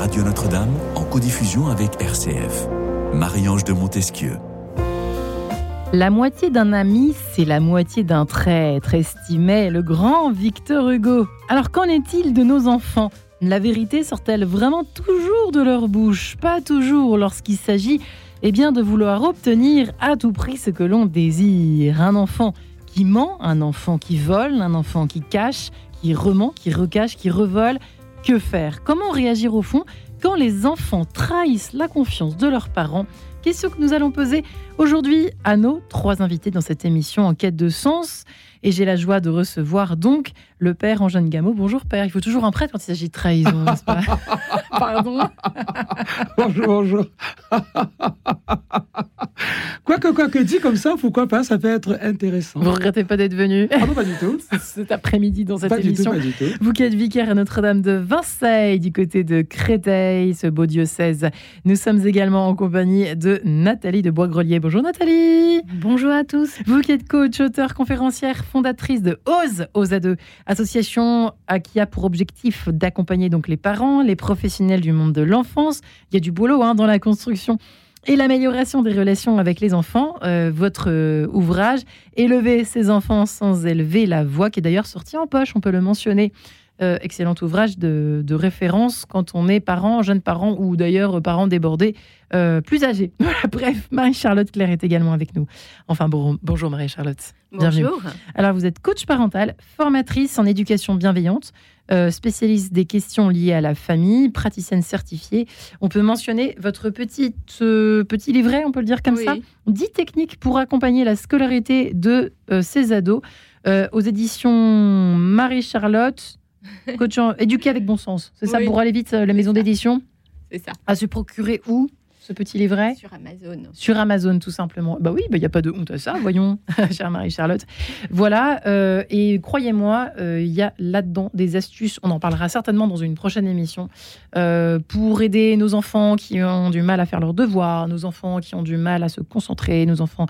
Radio Notre-Dame en codiffusion avec RCF. Marie-Ange de Montesquieu. La moitié d'un ami, c'est la moitié d'un traître, estimait le grand Victor Hugo. Alors qu'en est-il de nos enfants? La vérité sort-elle vraiment toujours de leur bouche? Pas toujours lorsqu'il s'agit eh bien, de vouloir obtenir à tout prix ce que l'on désire. Un enfant qui ment, un enfant qui vole, un enfant qui cache, qui rement, qui recache, qui revole. Que faire? Comment réagir au fond quand les enfants trahissent la confiance de leurs parents? Question que nous allons poser aujourd'hui à nos trois invités dans cette émission en quête de sens. Et j'ai la joie de recevoir donc le père Angène Gameau. Bonjour père, il faut toujours un prêtre quand il s'agit de trahison, n'est-ce pas? Pardon? Bonjour, bonjour. quoi que, quoi que dit comme ça, pourquoi pas, ça peut être intéressant. Vous regrettez pas d'être venu? Ah non, pas du tout. Cet après-midi dans cette Pas du tout, émission. pas du tout. Vous qui êtes vicaire à Notre-Dame de Vincennes, du côté de Créteil, ce beau diocèse. Nous sommes également en compagnie de Nathalie de Bois-Grelier. Bonjour Nathalie Bonjour à tous. Vous qui êtes coach, auteur, conférencière, fondatrice de OSE, OSA2, association à- qui a pour objectif d'accompagner donc les parents, les professionnels du monde de l'enfance. Il y a du boulot hein, dans la construction et l'amélioration des relations avec les enfants. Euh, votre euh, ouvrage, Élever ses enfants sans élever la voix, qui est d'ailleurs sorti en poche, on peut le mentionner. Euh, excellent ouvrage de, de référence quand on est parent, jeune parent ou d'ailleurs parent débordé, euh, plus âgé. Bref, Marie-Charlotte Claire est également avec nous. Enfin, bon, bonjour Marie-Charlotte. Bonjour. Alors, vous êtes coach parental, formatrice en éducation bienveillante, euh, spécialiste des questions liées à la famille, praticienne certifiée. On peut mentionner votre petite, petit livret, on peut le dire comme Oui. ça? 10 techniques pour accompagner la scolarité de ces ados aux éditions Marie-Charlotte, coach en- éduqué avec bon sens. C'est ça pour aller vite, euh, la maison d'édition C'est ça. À se procurer où ce petit livret? Sur Amazon. sur Amazon, tout simplement. Bah oui, il n'y a pas de honte à ça, voyons, chère Marie-Charlotte. Voilà, euh, et croyez-moi, euh, il y a là-dedans des astuces, on en parlera certainement dans une prochaine émission, euh, pour aider nos enfants qui ont du mal à faire leurs devoirs, nos enfants qui ont du mal à se concentrer, nos enfants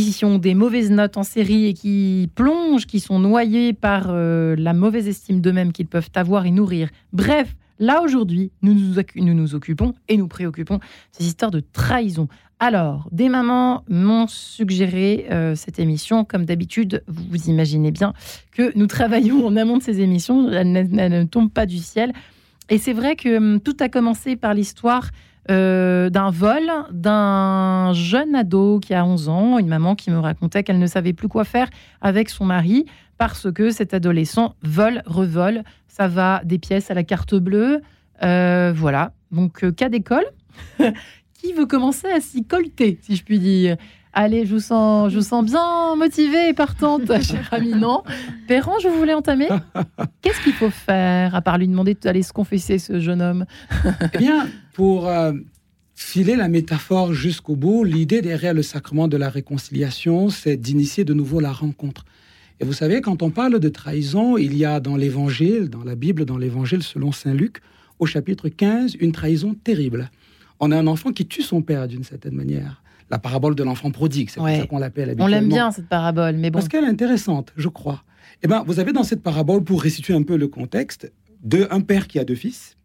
qui ont des mauvaises notes en série et qui plongent, qui sont noyés par euh, la mauvaise estime d'eux-mêmes qu'ils peuvent avoir et nourrir. Bref, là aujourd'hui, nous nous, occu- nous nous occupons et nous préoccupons ces histoires de trahison. Alors, des mamans m'ont suggéré euh, cette émission. Comme d'habitude, vous imaginez bien que nous travaillons en amont de ces émissions. Elles ne tombent pas du ciel. Et c'est vrai que hum, tout a commencé par l'histoire euh, d'un vol d'un jeune ado qui a 11 ans, une maman qui me racontait qu'elle ne savait plus quoi faire avec son mari parce que cet adolescent vole, revole. Ça va des pièces à la carte bleue. Euh, voilà. Donc, euh, cas d'école. qui veut commencer à s'y colter, si je puis dire? Allez, je vous sens, je vous sens bien motivée et partante, cher ami. Non Perran, je voulais entamer. Qu'est-ce qu'il faut faire, à part lui demander d'aller se confesser, ce jeune homme? Eh bien, pour euh, filer la métaphore jusqu'au bout, l'idée derrière le sacrement de la réconciliation, c'est d'initier de nouveau la rencontre. Et vous savez, quand on parle de trahison, il y a dans l'Évangile, dans la Bible, dans l'Évangile selon Saint Luc, au chapitre 15, une trahison terrible. On a un enfant qui tue son père d'une certaine manière. La parabole de l'enfant prodigue, c'est Ouais. pour ça qu'on l'appelle On l'aime habituellement. bien, cette parabole, mais bon. Parce qu'elle est intéressante, je crois. Eh ben, vous avez dans cette parabole, pour restituer un peu le contexte, de un père qui a deux fils.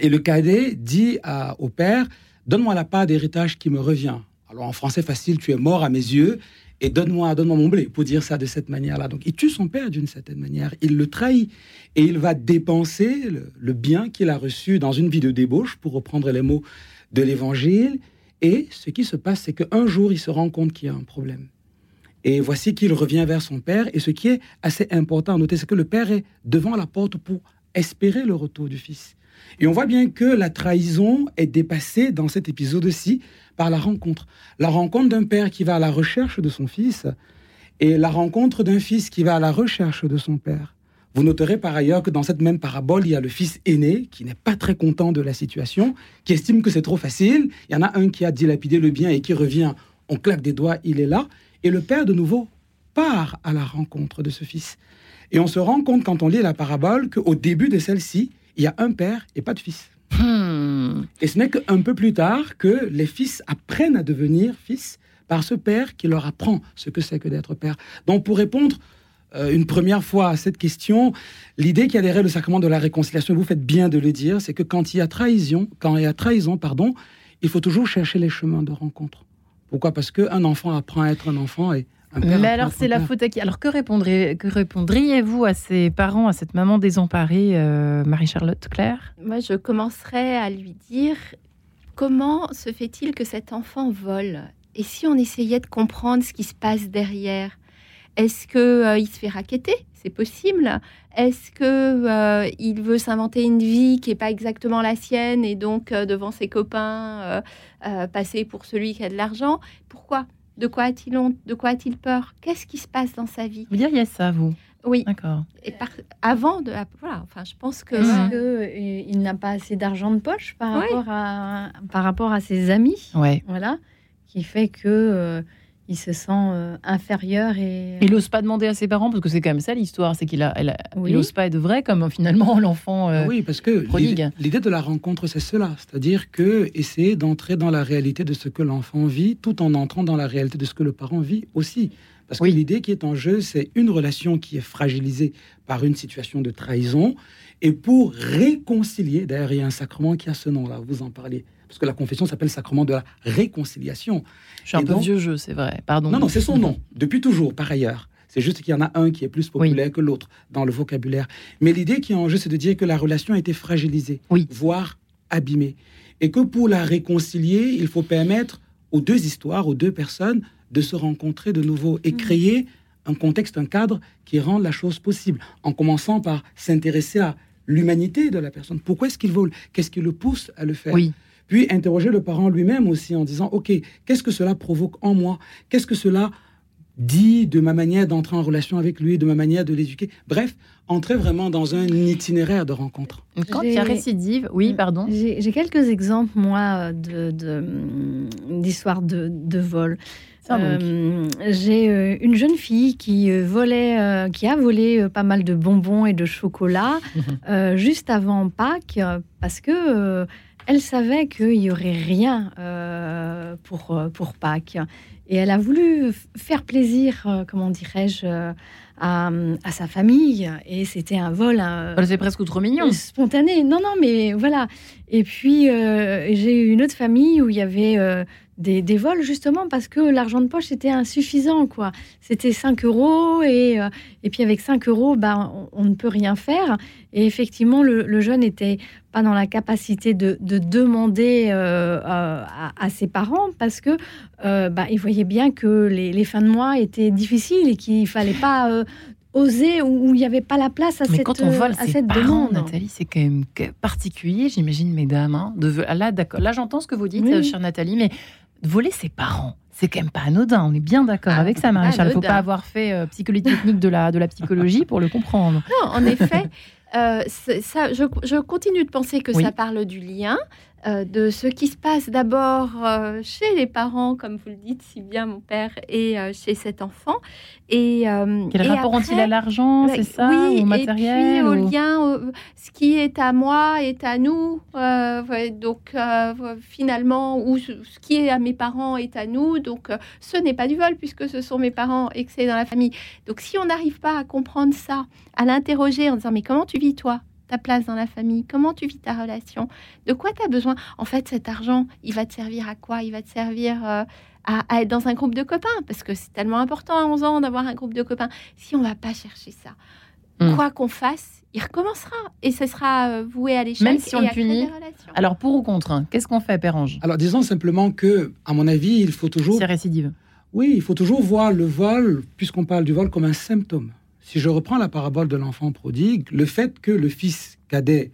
Et le cadet dit à- au père Donne-moi la part d'héritage qui me revient. Alors en français facile, tu es mort à mes yeux, et donne-moi donne mon blé, pour dire ça de cette manière-là. Donc il tue son père d'une certaine manière, il le trahit, et il va dépenser le, le bien qu'il a reçu dans une vie de débauche, pour reprendre les mots de l'évangile. Et ce qui se passe, c'est qu'un jour, il se rend compte qu'il y a un problème. Et voici qu'il revient vers son père. Et ce qui est assez important à noter, c'est que le père est devant la porte pour espérer le retour du fils. Et on voit bien que la trahison est dépassée dans cet épisode-ci par la rencontre. La rencontre d'un père qui va à la recherche de son fils et la rencontre d'un fils qui va à la recherche de son père. Vous noterez par ailleurs que dans cette même parabole, il y a le fils aîné qui n'est pas très content de la situation, qui estime que c'est trop facile. Il y en a un qui a dilapidé le bien et qui revient, on claque des doigts, il est là. Et le père, de nouveau, part à la rencontre de ce fils. Et on se rend compte quand on lit la parabole qu'au début de celle-ci, il y a un père et pas de fils. Hmm. Et ce n'est qu'un peu plus tard que les fils apprennent à devenir fils par ce père qui leur apprend ce que c'est que d'être père. Donc pour répondre euh, une première fois à cette question, l'idée qui a derrière le sacrement de la réconciliation, vous faites bien de le dire, c'est que quand il y a trahison, quand il y a trahison, pardon, il faut toujours chercher les chemins de rencontre. Pourquoi? Parce qu'un enfant apprend à être un enfant et un père Mais alors, c'est la faute à qui? Alors, que, répondrez, que répondriez-vous à ces parents, à cette maman désemparée, euh, Marie-Charlotte Claire? Moi, je commencerai à lui dire comment se fait-il que cet enfant vole? Et si on essayait de comprendre ce qui se passe derrière? Est-ce que euh, il se fait raqueter? C'est possible. Est-ce que euh, il veut s'inventer une vie qui est pas exactement la sienne et donc euh, devant ses copains euh, euh, passer pour celui qui a de l'argent? Pourquoi? De quoi a-t-il honte? De quoi a-t-il peur? Qu'est-ce qui se passe dans sa vie? Vous diriez ça, vous Oui. D'accord. Et par- avant de voilà. Enfin, je pense que. Est-ce que, il n'a pas assez d'argent de poche par, Oui. rapport à, par rapport à ses amis? Ouais. Voilà. Qui fait que euh, il se sent euh, inférieur et. Il n'ose pas demander à ses parents, parce que c'est quand même ça l'histoire, c'est qu'il a, elle a- Oui. il n'ose pas être vrai, comme euh, finalement l'enfant. euh, Oui, parce que prodigue. l'idée- de la rencontre, c'est cela. C'est-à-dire que essayer d'entrer dans la réalité de ce que l'enfant vit, tout en entrant dans la réalité de ce que le parent vit aussi. Parce Oui. que l'idée qui est en jeu, c'est une relation qui est fragilisée par une situation de trahison. Et pour réconcilier, d'ailleurs, il y a un sacrement qui a ce nom-là, vous en parliez. Parce que la confession s'appelle sacrement de la réconciliation. Je suis un Et peu donc- vieux jeu, c'est vrai. Pardon. Non, non, c'est son nom, depuis toujours, par ailleurs. C'est juste qu'il y en a un qui est plus populaire que l'autre dans le vocabulaire. Mais l'idée qui est en jeu, c'est de dire que la relation a été fragilisée, Oui. voire abîmée. Et que pour la réconcilier, il faut permettre aux deux histoires, aux deux personnes, de se rencontrer de nouveau et créer un contexte, un cadre qui rende la chose possible, en commençant par s'intéresser à l'humanité de la personne. Pourquoi est-ce qu'il vole? Qu'est-ce qui le pousse à le faire? Oui. Puis interroger le parent lui-même aussi en disant, OK, qu'est-ce que cela provoque en moi? Qu'est-ce que cela dit de ma manière d'entrer en relation avec lui, de ma manière de l'éduquer? Bref, entrer vraiment dans un itinéraire de rencontre. Quand il y a récidive, oui, pardon. J'ai quelques exemples, moi, de- de- d'histoires de, de, vol. Euh, J'ai euh, une jeune fille qui euh, volait, euh, qui a volé euh, pas mal de bonbons et de chocolat euh, juste avant Pâques parce que euh, elle savait qu'il y aurait rien euh, pour euh, pour Pâques et elle a voulu faire plaisir, euh, comment dirais-je, euh, à, à sa famille et c'était un vol. C'est presque trop mignon. spontané. Non, non, mais voilà. Et puis, j'ai eu une autre famille où il y avait des, des vols, justement, parce que l'argent de poche était insuffisant, quoi. C'était 5 euros, et, euh, et puis avec 5 euros, bah, on, on ne peut rien faire. Et effectivement, le, le jeune n'était pas dans la capacité de, de demander euh, à, à ses parents, parce que euh, bah, il voyait bien que les, les fins de mois étaient difficiles et qu'il fallait pas... euh, oser ou où il n'y avait pas la place à Mais cette, quand on vole à cette parents, demande. Nathalie, c'est quand même particulier, j'imagine, mesdames. hein, de, là, d'accord. Là, j'entends ce que vous dites, Oui. chère Nathalie, mais voler ses parents, c'est quand même pas anodin. On est bien d'accord Ah, avec ça, Marie-Charles. Il ne faut pas avoir fait euh, psychologie technique de la, de la psychologie pour le comprendre. Non, en effet, euh, ça, je, je continue de penser que Oui. ça parle du lien, euh, de ce qui se passe d'abord euh, chez les parents, comme vous le dites si bien, mon père, et euh, chez cet enfant. Et, Quel et rapport ont-ils à l'argent, c'est ça oui, Au matériel et puis au au- lien, au- ce qui est à moi est à nous. ouais, donc finalement, ou ce ce qui est à mes parents est à nous. Donc ce n'est pas du vol puisque ce sont mes parents et que c'est dans la famille. Donc si on n'arrive pas à comprendre ça, à l'interroger en disant mais comment tu vis toi? Ta place dans la famille, comment tu vis ta relation, de quoi tu as besoin. En fait, cet argent, il va te servir à quoi? Il va te servir euh, à, à être dans un groupe de copains, parce que c'est tellement important à 11 ans d'avoir un groupe de copains. Si on va pas chercher ça, Hmm. quoi qu'on fasse, il recommencera et ce sera euh, voué à l'échec. Même si on et le punit. Alors, pour ou contre hein, Qu'est-ce qu'on fait, Père Ange? Alors disons simplement que, à mon avis, il faut toujours C'est récidive. Oui, il faut toujours voir le vol, puisqu'on parle du vol, comme un symptôme. Si je reprends la parabole de l'enfant prodigue, le fait que le fils cadet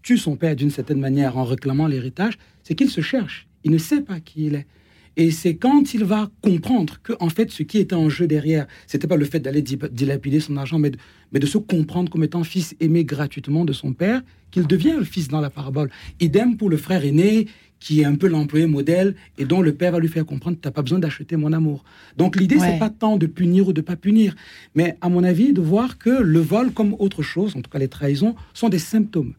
tue son père d'une certaine manière en réclamant l'héritage, c'est qu'il se cherche. Il ne sait pas qui il est. Et c'est quand il va comprendre que, en fait, ce qui était en jeu derrière, c'était pas le fait d'aller dilapider son argent, mais de, mais de se comprendre comme étant fils aimé gratuitement de son père, qu'il devient le fils dans la parabole. Idem pour le frère aîné, qui est un peu l'employé modèle et dont le père va lui faire comprendre tu n'as pas besoin d'acheter mon amour. Donc l'idée, Ouais. c'est pas tant de punir ou de pas punir, mais à mon avis, de voir que le vol, comme autre chose, en tout cas les trahisons, sont des symptômes.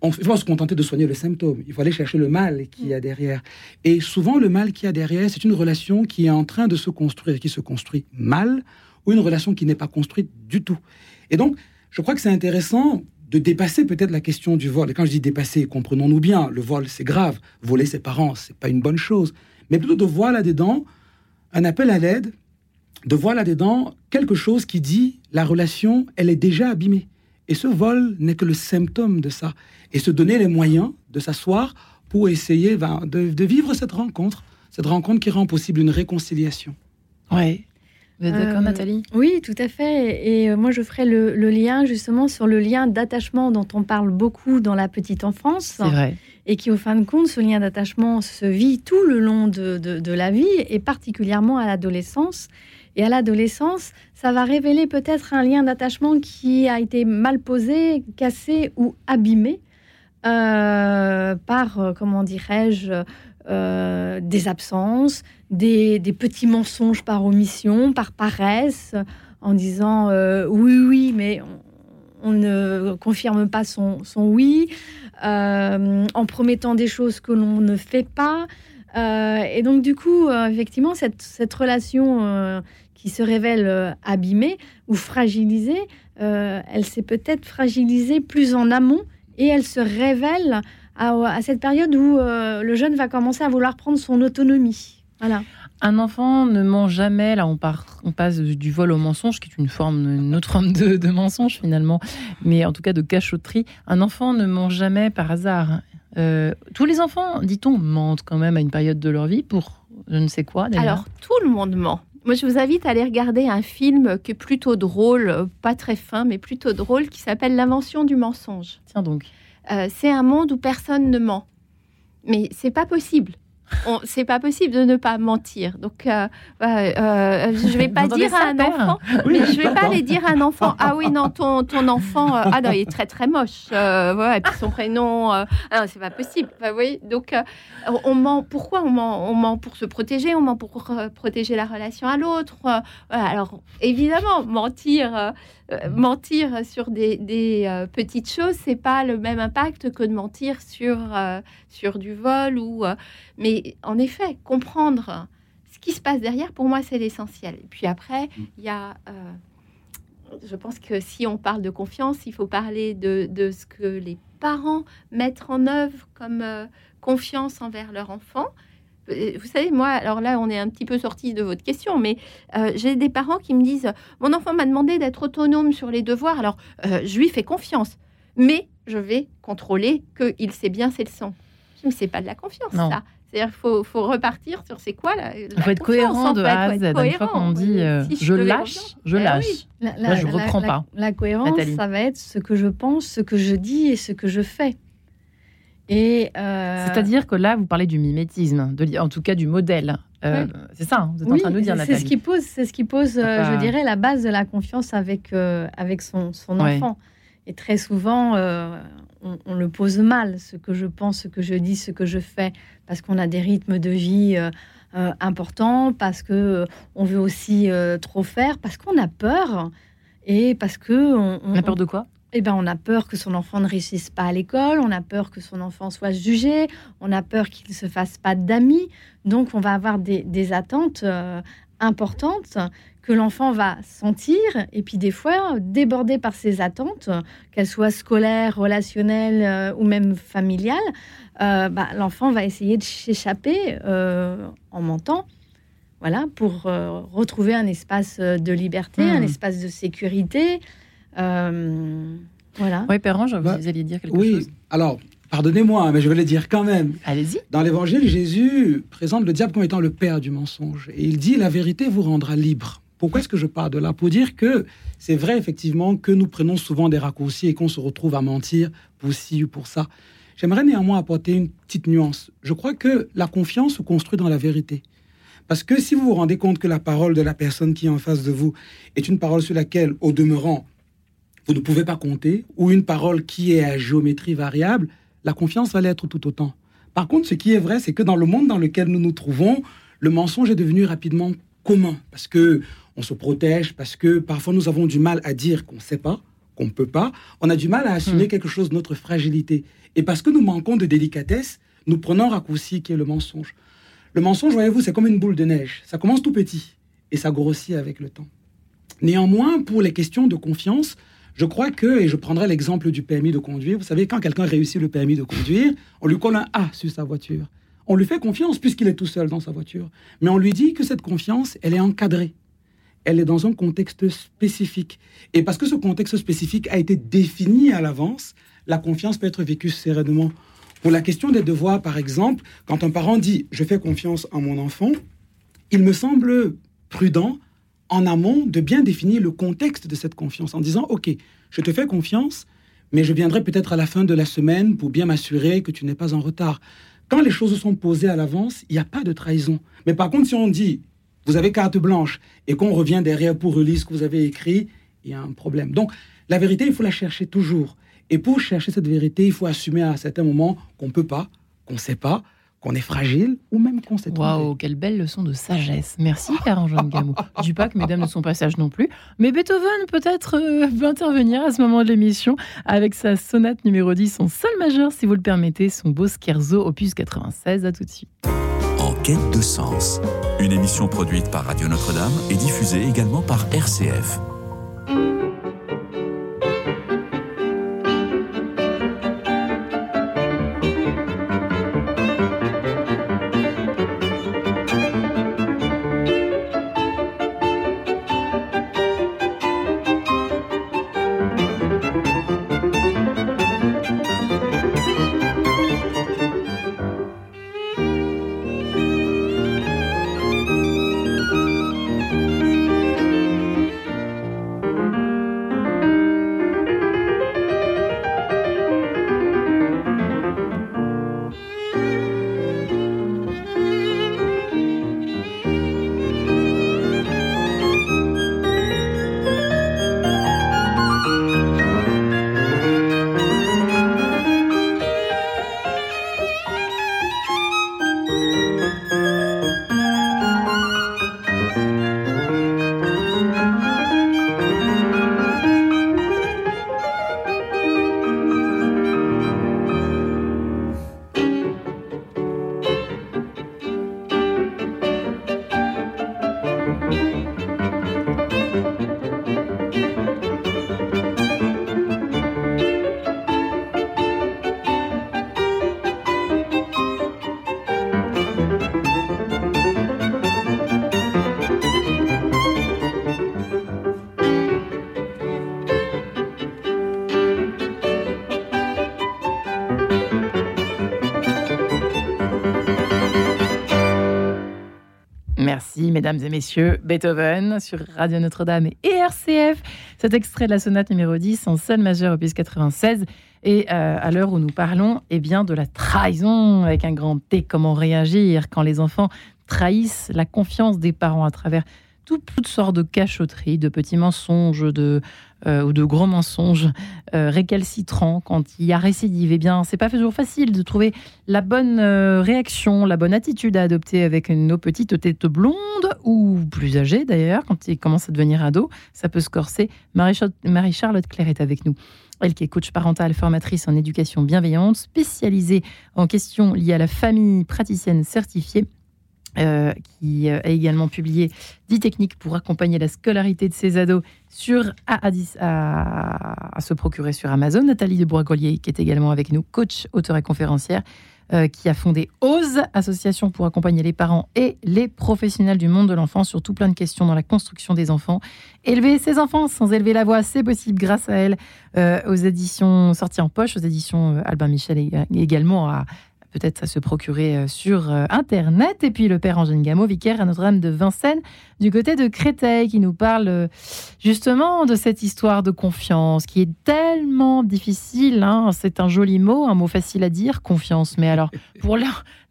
On il faut se contenter de soigner le symptôme. Il faut aller chercher le mal qu'il y a derrière. Et souvent, le mal qu'il y a derrière, c'est une relation qui est en train de se construire, qui se construit mal, ou une relation qui n'est pas construite du tout. Et donc, je crois que c'est intéressant de dépasser peut-être la question du vol. Et quand je dis dépasser, comprenons-nous bien, le vol, c'est grave. Voler ses parents, c'est pas une bonne chose. Mais plutôt de voir là-dedans un appel à l'aide, de voir là-dedans quelque chose qui dit la relation, elle est déjà abîmée. Et ce vol n'est que le symptôme de ça. Et se donner les moyens de s'asseoir pour essayer ben, de, vivre cette rencontre, cette rencontre qui rend possible une réconciliation. Oui. Vous êtes d'accord, Euh, Nathalie? Oui, tout à fait. Et euh, moi, je ferai le, le lien justement sur le lien d'attachement dont on parle beaucoup dans la petite enfance. C'est vrai. Et qui, au fin de compte, ce lien d'attachement se vit tout le long de, de- de la vie et particulièrement à l'adolescence. Et à l'adolescence, ça va révéler peut-être un lien d'attachement qui a été mal posé, cassé ou abîmé euh, par, comment dirais-je, euh, des absences, des, petits mensonges par omission, par paresse, en disant euh, oui, oui, mais on, ne confirme pas son, son oui, euh, en promettant des choses que l'on ne fait pas. Et donc, du coup, effectivement, cette, cette relation qui se révèle abîmée ou fragilisée, elle s'est peut-être fragilisée plus en amont et elle se révèle à, à cette période où euh, le jeune va commencer à vouloir prendre son autonomie. Voilà. Un enfant ne ment jamais, là on, part, on passe du vol au mensonge, qui est une forme, une autre forme de, de mensonge finalement, mais en tout cas de cachotterie. Un enfant ne ment jamais par hasard. Euh, tous les enfants, dit-on, mentent quand même à une période de leur vie pour je ne sais quoi. Alors, tout le monde ment. Moi, je vous invite à aller regarder un film qui est plutôt drôle, euh, pas très fin, mais plutôt drôle, qui s'appelle L'invention du mensonge. Tiens donc. Euh, c'est un monde où personne ne ment. Mais c'est pas possible. C'est pas possible de ne pas mentir. Donc, euh, euh, je vais pas Vous dire à un Père enfant. Oui, Mais je vais pas aller dire à un enfant ah oui non ton ton enfant euh, ah non il est très très moche voilà et puis son prénom ah non c'est pas possible Enfin, vous voyez donc on ment pourquoi on ment? On ment pour se protéger on ment pour protéger la relation à l'autre voilà. alors évidemment mentir euh, mentir sur des, des, euh, petites choses c'est pas le même impact que de mentir sur euh, sur du vol ou mais en effet comprendre ce qui se passe derrière, pour moi, c'est l'essentiel. Et puis après, il y a, je pense que si on parle de confiance, il faut parler de, de ce que les parents mettent en œuvre comme confiance envers leur enfant. Euh, Vous savez, moi, alors là, on est un petit peu sorti de votre question, mais euh, j'ai des parents qui me disent Mon enfant m'a demandé d'être autonome sur les devoirs, alors euh, je lui fais confiance, mais je vais contrôler qu'il sait bien ses leçons. C'est pas de la confiance, Non. ça. C'est-à-dire qu'il faut, faut repartir sur c'est quoi la, Il faut être cohérent de A à Z. Une fois qu'on dit euh, je lâche, je Eh lâche. oui. La, Là, je reprends la- pas. La cohérence, Nathalie. ça va être ce que je pense, ce que je dis et ce que je fais. Et euh, C'est-à-dire que là, vous parlez du mimétisme, de, en tout cas du modèle. Euh, C'est ça, hein, vous êtes en train de nous dire, c'est- Nathalie. c'est ce qui pose, c'est ce qui pose, euh, Papa. je dirais, la base de la confiance avec avec son, son Ouais. enfant. Et très souvent, on, on le pose mal, ce que je pense, ce que je dis, ce que je fais, parce qu'on a des rythmes de vie importants, parce que on veut aussi trop faire, parce qu'on a peur. Et parce que on, On a peur de quoi? Eh ben, on a peur que son enfant ne réussisse pas à l'école, on a peur que son enfant soit jugé, on a peur qu'il ne se fasse pas d'amis. Donc, on va avoir des, des attentes euh, importantes que l'enfant va sentir et puis des fois débordé par ces attentes, qu'elles soient scolaires, relationnelles euh, ou même familiales, euh, bah, l'enfant va essayer de s'échapper euh, en mentant. Voilà, pour retrouver un espace de liberté, un espace de sécurité. Euh, voilà. Oui, Perrange, vous Bah, alliez dire quelque Oui, chose alors, pardonnez-moi, hein, mais je vais le dire quand même. Allez-y. Dans l'évangile, Jésus présente le diable comme étant le père du mensonge. Et il dit La vérité vous rendra libre. Pourquoi est-ce que je pars de là? Pour dire que c'est vrai, effectivement, que nous prenons souvent des raccourcis et qu'on se retrouve à mentir pour ci ou pour ça. J'aimerais néanmoins apporter une petite nuance. Je crois que la confiance se construit dans la vérité. Parce que si vous vous rendez compte que la parole de la personne qui est en face de vous est une parole sur laquelle, au demeurant, vous ne pouvez pas compter, ou une parole qui est à géométrie variable, la confiance va l'être tout autant. Par contre, ce qui est vrai, c'est que dans le monde dans lequel nous nous trouvons, le mensonge est devenu rapidement commun parce que on se protège, parce que parfois nous avons du mal à dire qu'on ne sait pas, qu'on ne peut pas. On a du mal à assumer Hmm. quelque chose de notre fragilité. Et parce que nous manquons de délicatesse, nous prenons un raccourci qui est le mensonge. Le mensonge, voyez-vous, c'est comme une boule de neige. Ça commence tout petit et ça grossit avec le temps. Néanmoins, pour les questions de confiance, je crois que, et je prendrai l'exemple du permis de conduire, vous savez, quand quelqu'un réussit le permis de conduire, on lui colle un A sur sa voiture. On lui fait confiance puisqu'il est tout seul dans sa voiture. Mais on lui dit que cette confiance, elle est encadrée. Elle est dans un contexte spécifique. Et parce que ce contexte spécifique a été défini à l'avance, la confiance peut être vécue sereinement. Pour la question des devoirs, par exemple, quand un parent dit ⁇ je fais confiance en mon enfant ⁇ il me semble prudent en amont de bien définir le contexte de cette confiance en disant, OK, je te fais confiance, mais je viendrai peut-être à la fin de la semaine pour bien m'assurer que tu n'es pas en retard. Quand les choses sont posées à l'avance, il n'y a pas de trahison. Mais par contre, si on dit, vous avez carte blanche, et qu'on revient derrière pour relire ce que vous avez écrit, il y a un problème. Donc, la vérité, il faut la chercher toujours. Et pour chercher cette vérité, il faut assumer à certains moments qu'on ne peut pas, qu'on ne sait pas, qu'on est fragile ou même qu'on s'est Waouh, quelle belle leçon de sagesse. Merci, Gamot. Je dis pas que mesdames ne sont pas sages non plus, mais Beethoven peut-être euh, peut intervenir à ce moment de l'émission avec sa sonate numéro 10, son sol majeur, si vous le permettez, son beau scherzo opus 96. À tout de suite. En quête de sens, une émission produite par Radio Notre-Dame et diffusée également par RCF. Mesdames et messieurs, Beethoven sur Radio Notre-Dame et RCF. Cet extrait de la sonate numéro 10 en sol majeur opus 96. Et euh, à l'heure où nous parlons, eh bien, de la trahison avec un grand T, comment réagir quand les enfants trahissent la confiance des parents à travers toutes sortes de cachotteries, de petits mensonges, euh, ou de gros mensonges euh, récalcitrants quand il y a récidive. Eh bien, c'est pas toujours facile de trouver la bonne euh, réaction, la bonne attitude à adopter avec nos petites têtes blondes ou plus âgées d'ailleurs, quand ils commencent à devenir ados. Ça peut se corser. Marie-Charlotte Claire est avec nous. Elle qui est coach parentale, formatrice en éducation bienveillante, spécialisée en questions liées à la famille, praticienne certifiée euh, qui euh, a également publié 10 techniques pour accompagner la scolarité de ses ados sur, à, se procurer sur Amazon. Nathalie de Boisgollier, qui est également avec nous, coach, auteur et conférencière, euh, qui a fondé OSE, association pour accompagner les parents et les professionnels du monde de l'enfant sur tout plein de questions dans la construction des enfants. Élever ses enfants sans élever la voix, c'est possible grâce à elle, aux éditions sorties en poche, aux éditions Albin Michel et également à peut-être à se procurer euh, sur euh, Internet. Et puis le père Angèle Gameau, vicaire à Notre-Dame de Vincennes, du côté de Créteil, qui nous parle euh, justement de cette histoire de confiance qui est tellement difficile. Hein. C'est un joli mot, un mot facile à dire, confiance. Mais alors, pour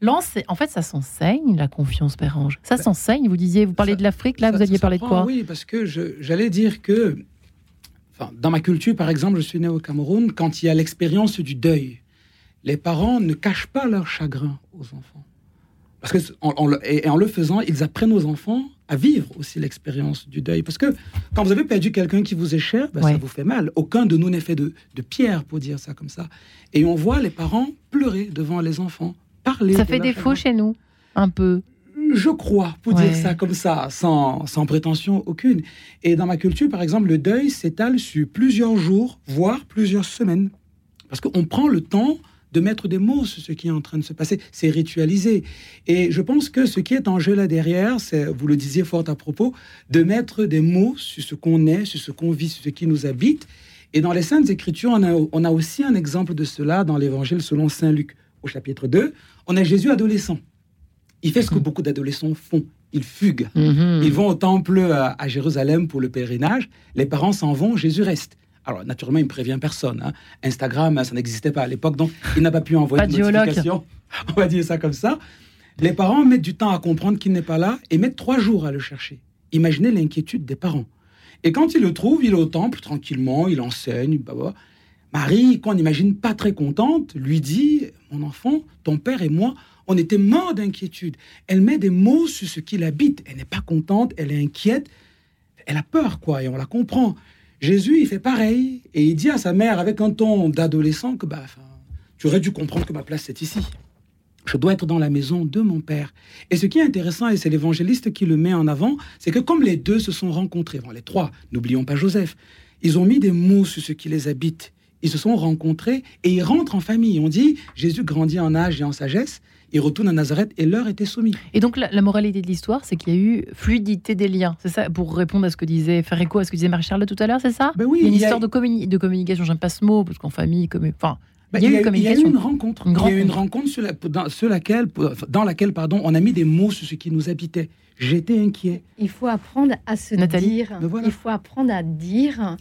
lancer, en fait, ça s'enseigne, la confiance, père Ange. Ça bah, s'enseigne, vous disiez, vous parlez de l'Afrique, là, vous alliez parler de quoi Oui, parce que j'allais dire que, dans ma culture, par exemple, je suis né au Cameroun, quand il y a l'expérience du deuil, les parents ne cachent pas leur chagrin aux enfants. Parce que, en, et en le faisant, ils apprennent aux enfants à vivre aussi l'expérience du deuil. Parce que quand vous avez perdu quelqu'un qui vous est cher, ben, ça vous fait mal. Aucun de nous n'est fait de, pierre, pour dire ça comme ça. Et on voit les parents pleurer devant les enfants, parler. Ça fait défaut chez nous, un peu. Je crois, pour dire ça comme ça, sans, sans prétention aucune. Et dans ma culture, par exemple, le deuil s'étale sur plusieurs jours, voire plusieurs semaines. Parce qu'on prend le temps de mettre des mots sur ce qui est en train de se passer. C'est ritualisé. Et je pense que ce qui est en jeu là derrière, c'est, vous le disiez fort à propos, de mettre des mots sur ce qu'on est, sur ce qu'on vit, sur ce qui nous habite. Et dans les Saintes Écritures, on a, on a aussi un exemple de cela dans l'Évangile selon Saint Luc. Au chapitre 2, on a Jésus adolescent. Il fait ce que mhm. beaucoup d'adolescents font. Ils fuguent. Mhm. Ils vont au temple à, à Jérusalem pour le pèlerinage. Les parents s'en vont, Jésus reste. Alors, naturellement, il ne prévient personne. Hein. Instagram, ça n'existait pas à l'époque, donc il n'a pas pu envoyer de notification. On va dire ça comme ça. Les parents mettent du temps à comprendre qu'il n'est pas là et mettent trois jours à le chercher. Imaginez l'inquiétude des parents. Et quand il le trouve, il est au temple tranquillement, il enseigne. Bah, bah. Marie, qu'on n'imagine pas très contente, lui dit Mon enfant, ton père et moi, on était morts d'inquiétude. Elle met des mots sur ce qui l'habite. Elle n'est pas contente, elle est inquiète. Elle a peur, quoi, et on la comprend. Jésus, il fait pareil. Et il dit à sa mère, avec un ton d'adolescent, que bah, tu aurais dû comprendre que ma place, c'est ici. Je dois être dans la maison de mon Père. Et ce qui est intéressant, et c'est l'évangéliste qui le met en avant, c'est que comme les deux se sont rencontrés, les trois, n'oublions pas Joseph, ils ont mis des mots sur ce qui les habite. Ils se sont rencontrés et ils rentrent en famille. On dit, Jésus grandit en âge et en sagesse, il retourne à Nazareth et l'heure était soumise. Et donc la, moralité de l'histoire, c'est qu'il y a eu fluidité des liens. C'est ça, pour répondre à ce que disait, faire écho à ce que disait Marie-Charles tout à l'heure, c'est ça? Ben oui, Il y a une histoire de, de communication, j'aime pas ce mot, parce qu'en famille, comme, enfin, ben, il, y a eu communication. une rencontre. il y a eu une rencontre sur dans, laquelle, dans laquelle pardon, on a mis des mots sur ce qui nous habitait. J'étais inquiet. Il faut apprendre à se dire. Il faut apprendre à dire.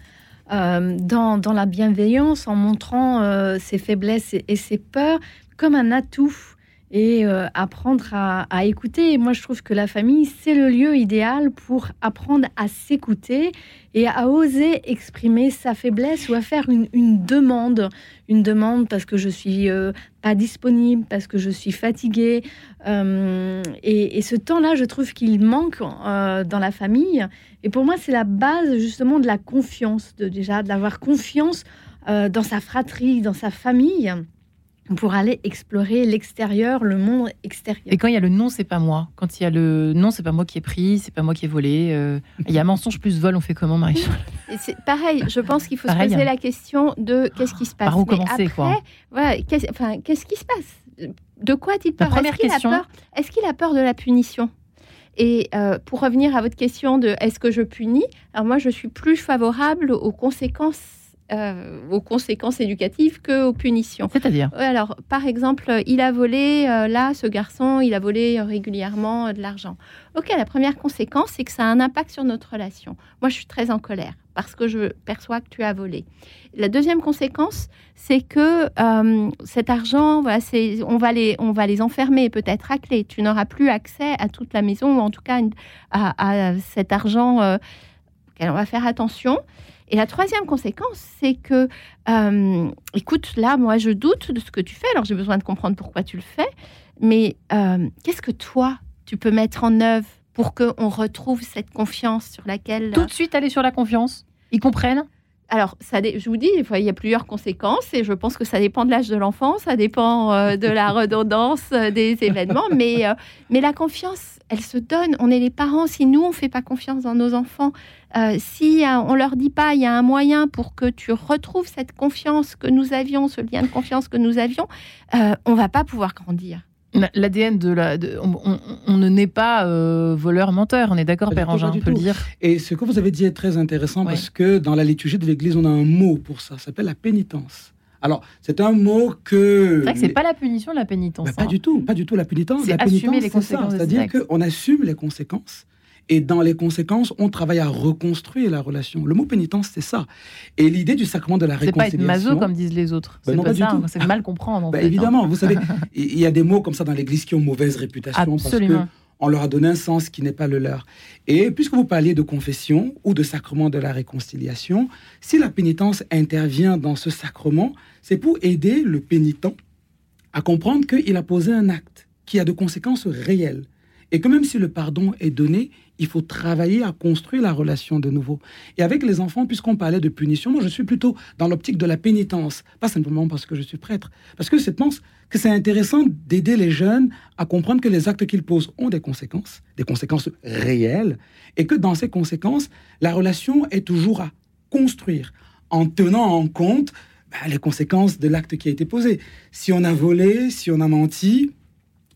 Euh, dans, la bienveillance, en montrant euh, ses faiblesses et, ses peurs comme un atout et euh, apprendre à, écouter. Et moi, je trouve que la famille, c'est le lieu idéal pour apprendre à s'écouter et à oser exprimer sa faiblesse ou à faire une, demande. Une demande parce que je suis euh, pas disponible, parce que je suis fatiguée. Euh, et, ce temps-là, je trouve qu'il manque dans la famille. Et pour moi, c'est la base justement de la confiance, de, déjà d'avoir confiance dans sa fratrie, dans sa famille pour aller explorer l'extérieur, le monde extérieur. Et quand il y a le non, c'est pas moi. Quand il y a le non, c'est pas moi qui ai pris, c'est pas moi qui ai volé. Euh, il y a mensonge plus vol, on fait comment, marie C'est pareil. Je pense qu'il faut se poser la question de qu'est-ce qui se passe. Par où commencer, quoi qu'est-ce, enfin, qui se passe? De quoi a-t-il peur? Est-ce qu'il a peur? Est-ce qu'il a peur de la punition? Et euh, pour revenir à votre question de est-ce que je punis? Alors moi, je suis plus favorable aux conséquences euh, aux conséquences éducatives qu'aux punitions. C'est-à-dire Alors, par exemple, il a volé, euh, là, ce garçon, il a volé régulièrement euh, de l'argent. Ok, la première conséquence, c'est que ça a un impact sur notre relation. Moi, je suis très en colère parce que je perçois que tu as volé. La deuxième conséquence, c'est que cet argent, voilà, on, va les, on va les enfermer peut-être à clé. Tu n'auras plus accès à toute la maison ou en tout cas à, cet argent auquel on va faire attention. Et la troisième conséquence, c'est que, euh, écoute, là, moi, je doute de ce que tu fais, alors j'ai besoin de comprendre pourquoi tu le fais, mais euh, qu'est-ce que toi, tu peux mettre en œuvre pour qu'on retrouve cette confiance sur laquelle... Tout de suite aller sur la confiance. Ils comprennent alors, ça, je vous dis, il y a plusieurs conséquences et je pense que ça dépend de l'âge de l'enfant, ça dépend euh, de la redondance des événements, mais, mais la confiance, elle se donne. On est les parents. Si nous, on ne fait pas confiance dans nos enfants, euh, si euh, on leur dit pas, il y a un moyen pour que tu retrouves cette confiance que nous avions, ce lien de confiance que nous avions, euh, on va pas pouvoir grandir. L'ADN de la, on, ne naît pas euh, voleur menteur. On est d'accord, Père Angin, on peut le dire. Et ce que vous avez dit est très intéressant parce que dans la liturgie de l'Église, on a un mot pour ça. Ça s'appelle la pénitence. Alors, c'est un mot que. C'est vrai que c'est pas la punition, la pénitence. pas hein. du tout, pas du tout la pénitence. C'est assumer les conséquences. C'est-à-dire qu'on assume les conséquences et dans les conséquences, on travaille à reconstruire la relation. Le mot pénitence, c'est ça. Et l'idée du sacrement de la réconciliation. C'est pas être maso comme disent les autres. Ben c'est pas, ça. C'est mal comprendre. Ben hein. évidemment, vous savez, il y a des mots comme ça dans l'Église qui ont mauvaise réputation Absolument. parce que on leur a donné un sens qui n'est pas le leur. Et puisque vous parliez de confession ou de sacrement de la réconciliation, si la pénitence intervient dans ce sacrement, c'est pour aider le pénitent à comprendre qu'il a posé un acte qui a de conséquences réelles et que même si le pardon est donné, il faut travailler à construire la relation de nouveau. Et avec les enfants, puisqu'on parlait de punition, moi je suis plutôt dans l'optique de la pénitence, pas simplement parce que je suis prêtre, parce que je pense que c'est intéressant d'aider les jeunes à comprendre que les actes qu'ils posent ont des conséquences, des conséquences réelles, et que dans ces conséquences, la relation est toujours à construire en tenant en compte bah, les conséquences de l'acte qui a été posé. Si on a volé, si on a menti,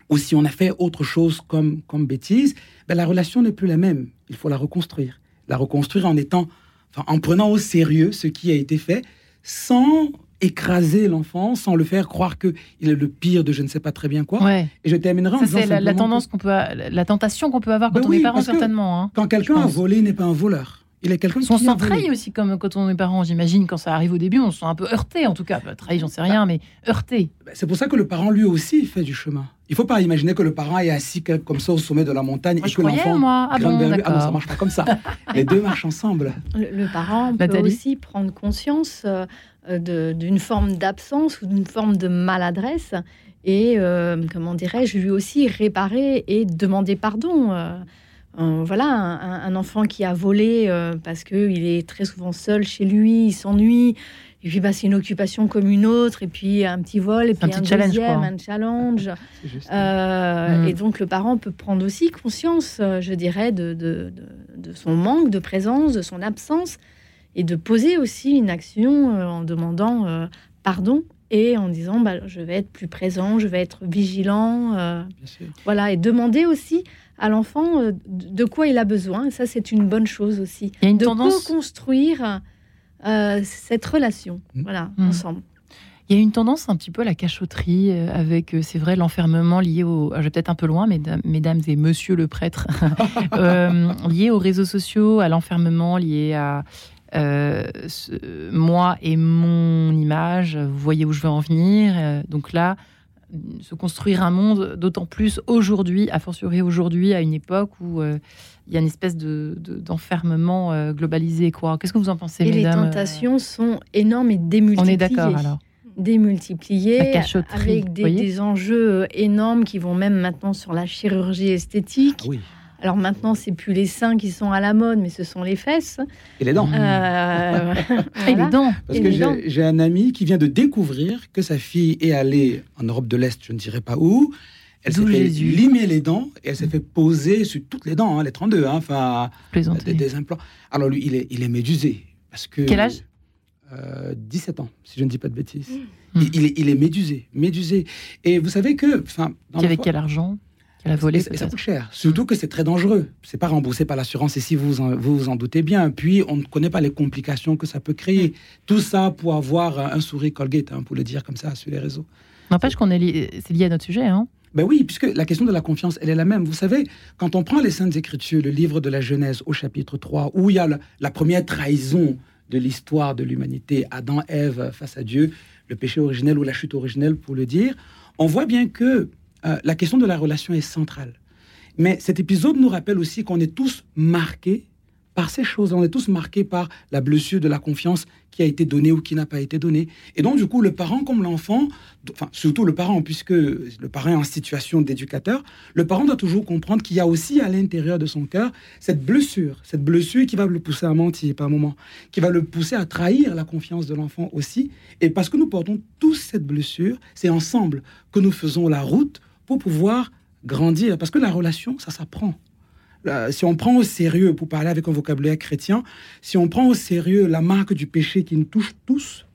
ou si on a fait autre chose comme, comme bêtise, ben, la relation n'est plus la même. Il faut la reconstruire. La reconstruire en étant, en prenant au sérieux ce qui a été fait, sans écraser l'enfant, sans le faire croire qu'il est le pire de je ne sais pas très bien quoi. Et je terminerai en disant c'est la, tendance qu'on peut, la tentation qu'on peut avoir quand ben on est parent certainement. Hein, quand quelqu'un a volé, il n'est pas un voleur. Il est quelqu'un qui On s'entraille aussi comme quand on est parent, j'imagine. Quand ça arrive au début, on se sent un peu heurté, en tout cas. Trahi, j'en sais rien, mais heurté. Ben, c'est pour ça que le parent, lui aussi, fait du chemin. Il ne faut pas imaginer que le parent est assis comme ça au sommet de la montagne et que l'enfant moi. Ah bon, Ah non, ça marche pas comme ça. Les deux marchent ensemble. Le, parent peut aussi prendre conscience euh, d'une forme d'absence ou d'une forme de maladresse et, euh, comment dirais-je, lui aussi réparer et demander pardon. Euh, voilà, un, enfant qui a volé parce qu'il est très souvent seul chez lui, il s'ennuie, et puis, bah, c'est une occupation comme une autre, et puis un petit vol, et puis un, deuxième, un challenge. Euh, mm. Et donc, le parent peut prendre aussi conscience, euh, je dirais, de, de, son manque de présence, de son absence, et de poser aussi une action euh, en demandant pardon et en disant bah, je vais être plus présent, je vais être vigilant. voilà, et demander aussi à l'enfant de quoi il a besoin. ça, c'est une bonne chose aussi. Il y a une de tendance... co-construire euh, cette relation, mmh. voilà, mmh. ensemble. Il y a une tendance un petit peu à la cachotterie, euh, avec, euh, c'est vrai, l'enfermement lié au. Je vais peut-être un peu loin, mesdames, mesdames et monsieur le prêtre, lié aux réseaux sociaux, à l'enfermement, lié à moi et mon image. Vous voyez où je veux en venir. donc là, se construire un monde, d'autant plus aujourd'hui, a fortiori aujourd'hui, à une époque où il y a une espèce de, d'enfermement euh, globalisé. Quoi. Qu'est-ce que vous en pensez, et mesdames Les tentations sont énormes et démultipliées. On est d'accord alors démultipliées avec des, enjeux euh, énormes qui vont même maintenant sur la chirurgie esthétique. Ah oui. Alors maintenant, c'est plus les seins qui sont à la mode, mais ce sont les fesses. Et les dents. Euh, Et les dents. Parce que j'ai un ami qui vient de découvrir que sa fille est allée en Europe de l'Est, je ne dirais pas où, elle s'est fait limer les dents et elle s'est fait poser sur toutes les dents, hein, les 32, hein, enfin, des, implants. Alors lui, il est, il est médusé. Parce que, Quel âge? 17 euh, ans, si je ne dis pas de bêtises. Hmm. Il, est, il, est, médusé, médusé. Et vous savez que... Avec quel argent? Qu'elle a volé ça coûte cher. Surtout que c'est très dangereux. C'est pas remboursé par l'assurance, et si vous, en, vous vous en doutez bien. Puis, on ne connaît pas les complications que ça peut créer. Tout ça pour avoir un sourire Colgate, hein, pour le dire comme ça, sur les réseaux. N'empêche qu'on est, lié, c'est lié à notre sujet, hein ben oui, puisque la question de la confiance, elle est la même. Vous savez, quand on prend les Saintes Écritures, le livre de la Genèse au chapitre 3, où il y a la, première trahison de l'histoire de l'humanité, Adam, Ève face à Dieu, le péché originel ou la chute originelle pour le dire, on voit bien que euh, la question de la relation est centrale. Mais cet épisode nous rappelle aussi qu'on est tous marqués par ces choses. On est tous marqués par la blessure de la confiance qui a été donnée ou qui n'a pas été donnée. Et donc, du coup, le parent comme l'enfant, enfin, surtout le parent, puisque le parent est en situation d'éducateur, le parent doit toujours comprendre qu'il y a aussi à l'intérieur de son cœur cette blessure, cette blessure qui va le pousser à mentir par moment, qui va le pousser à trahir la confiance de l'enfant aussi. Et parce que nous portons tous cette blessure, c'est ensemble que nous faisons la route pour pouvoir grandir. Parce que la relation, ça s'apprend. Si on prend au sérieux, pour parler avec un vocabulaire chrétien, si on prend au sérieux la marque du péché qui nous touche tous,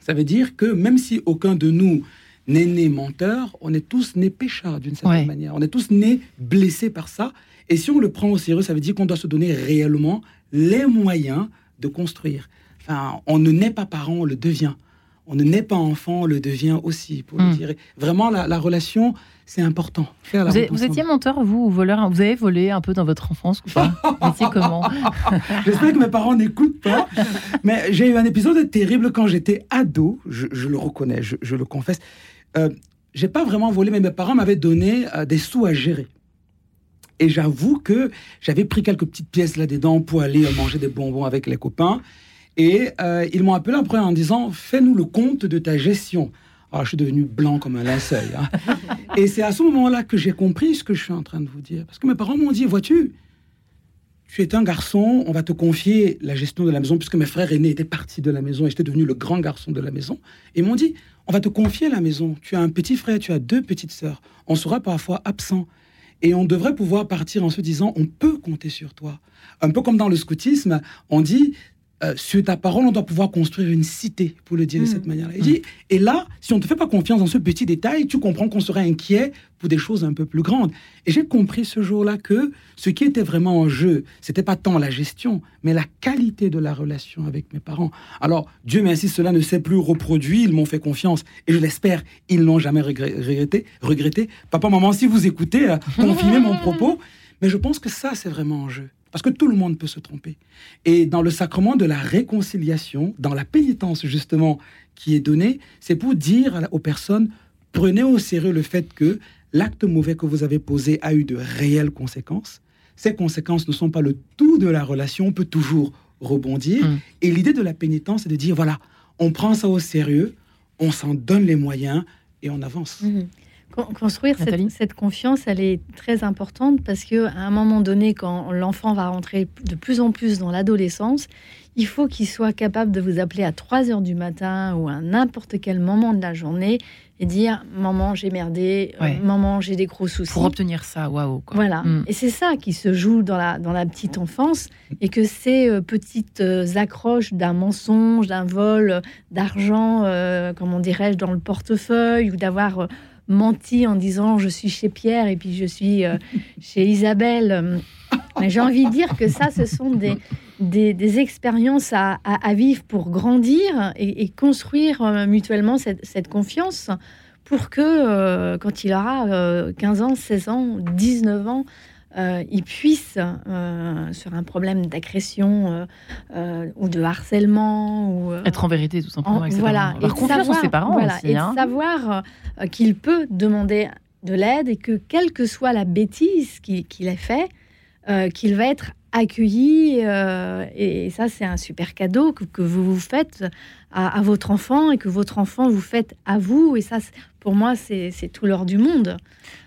ça veut dire que même si aucun de nous n'est né menteur, on est tous nés pécheurs d'une certaine manière. On est tous nés blessés par ça. Et si on le prend au sérieux, ça veut dire qu'on doit se donner réellement les moyens de construire. Enfin, on ne naît pas parent, on le devient. On ne naît pas enfant, on le devient aussi, pour le hmm. dire. Vraiment, la relation, c'est important. vous, étiez menteur, vous, ou voleur Vous avez volé un peu dans votre enfance ou pas? Vous comment? J'espère que mes parents n'écoutent pas. Mais j'ai eu un épisode terrible quand j'étais ado. Je, le reconnais, je, le confesse. Euh, j'ai pas vraiment volé, mais mes parents m'avaient donné euh, des sous à gérer. Et j'avoue que j'avais pris quelques petites pièces là-dedans pour aller manger des bonbons avec les copains. Et euh, ils m'ont appelé après en disant Fais-nous le compte de ta gestion. Ah, je suis devenu blanc comme un linceul. Hein. Et c'est à ce moment-là que j'ai compris ce que je suis en train de vous dire. Parce que mes parents m'ont dit, vois-tu, tu es un garçon, on va te confier la gestion de la maison, puisque mes frères aînés étaient partis de la maison et j'étais devenu le grand garçon de la maison. Et ils m'ont dit, on va te confier la maison. Tu as un petit frère, tu as deux petites sœurs. On sera parfois absent. Et on devrait pouvoir partir en se disant, on peut compter sur toi. Un peu comme dans le scoutisme, on dit, euh, sur ta parole, on doit pouvoir construire une cité, pour le dire de Mm. cette manière-là. Dit, Et là, si on ne te fait pas confiance dans ce petit détail, tu comprends qu'on serait inquiet pour des choses un peu plus grandes. Et j'ai compris ce jour-là que ce qui était vraiment en jeu, c'était pas tant la gestion, mais la qualité de la relation avec mes parents. Alors, Dieu merci, cela ne s'est plus reproduit, ils m'ont fait confiance, et je l'espère, ils n'ont jamais regretté, regretté. Papa, maman, si vous écoutez, euh, confirmez mon propos. Mais je pense que ça, c'est vraiment en jeu. Parce que tout le monde peut se tromper. Et dans le sacrement de la réconciliation, dans la pénitence justement qui est donnée, c'est pour dire aux personnes, prenez au sérieux le fait que l'acte mauvais que vous avez posé a eu de réelles conséquences. Ces conséquences ne sont pas le tout de la relation, on peut toujours rebondir. Mm. Et l'idée de la pénitence, c'est de dire, voilà, on prend ça au sérieux, on s'en donne les moyens et on avance. Mhm. Con- Construire cette, cette confiance, elle est très importante parce que à un moment donné, quand l'enfant va rentrer de plus en plus dans l'adolescence, il faut qu'il soit capable de vous appeler à 3 heures du matin ou à n'importe quel moment de la journée et dire Maman, j'ai merdé, euh, Ouais. maman, j'ai des gros soucis. Pour obtenir ça, waouh. Voilà. Mm. Et c'est ça qui se joue dans la, dans la petite enfance et que ces euh, petites euh, accroches d'un mensonge, d'un vol euh, d'argent, comment dirais-je, dans le portefeuille ou d'avoir menti en disant je suis chez Pierre et puis je suis euh, chez Isabelle. mais J'ai envie de dire que ça, ce sont des, des, des expériences à, à- à vivre pour grandir et, et construire euh, mutuellement cette, cette confiance pour que euh, quand il aura euh, 15 ans, 16 ans, 19 ans, euh, il puisse, euh, sur un problème d'agression euh, euh, ou de harcèlement, ou, euh, Être en vérité, tout simplement. en- voilà, et confiance en ses parents voilà, aussi. et de hein. savoir qu'il peut demander de l'aide et que quelle que soit la bêtise qu'il qu'il ait fait, qu'il va être accueilli. et ça, c'est un super cadeau que, que vous vous faites à, à votre enfant et que votre enfant vous fait à vous. Et ça, pour moi, c'est tout l'or du monde.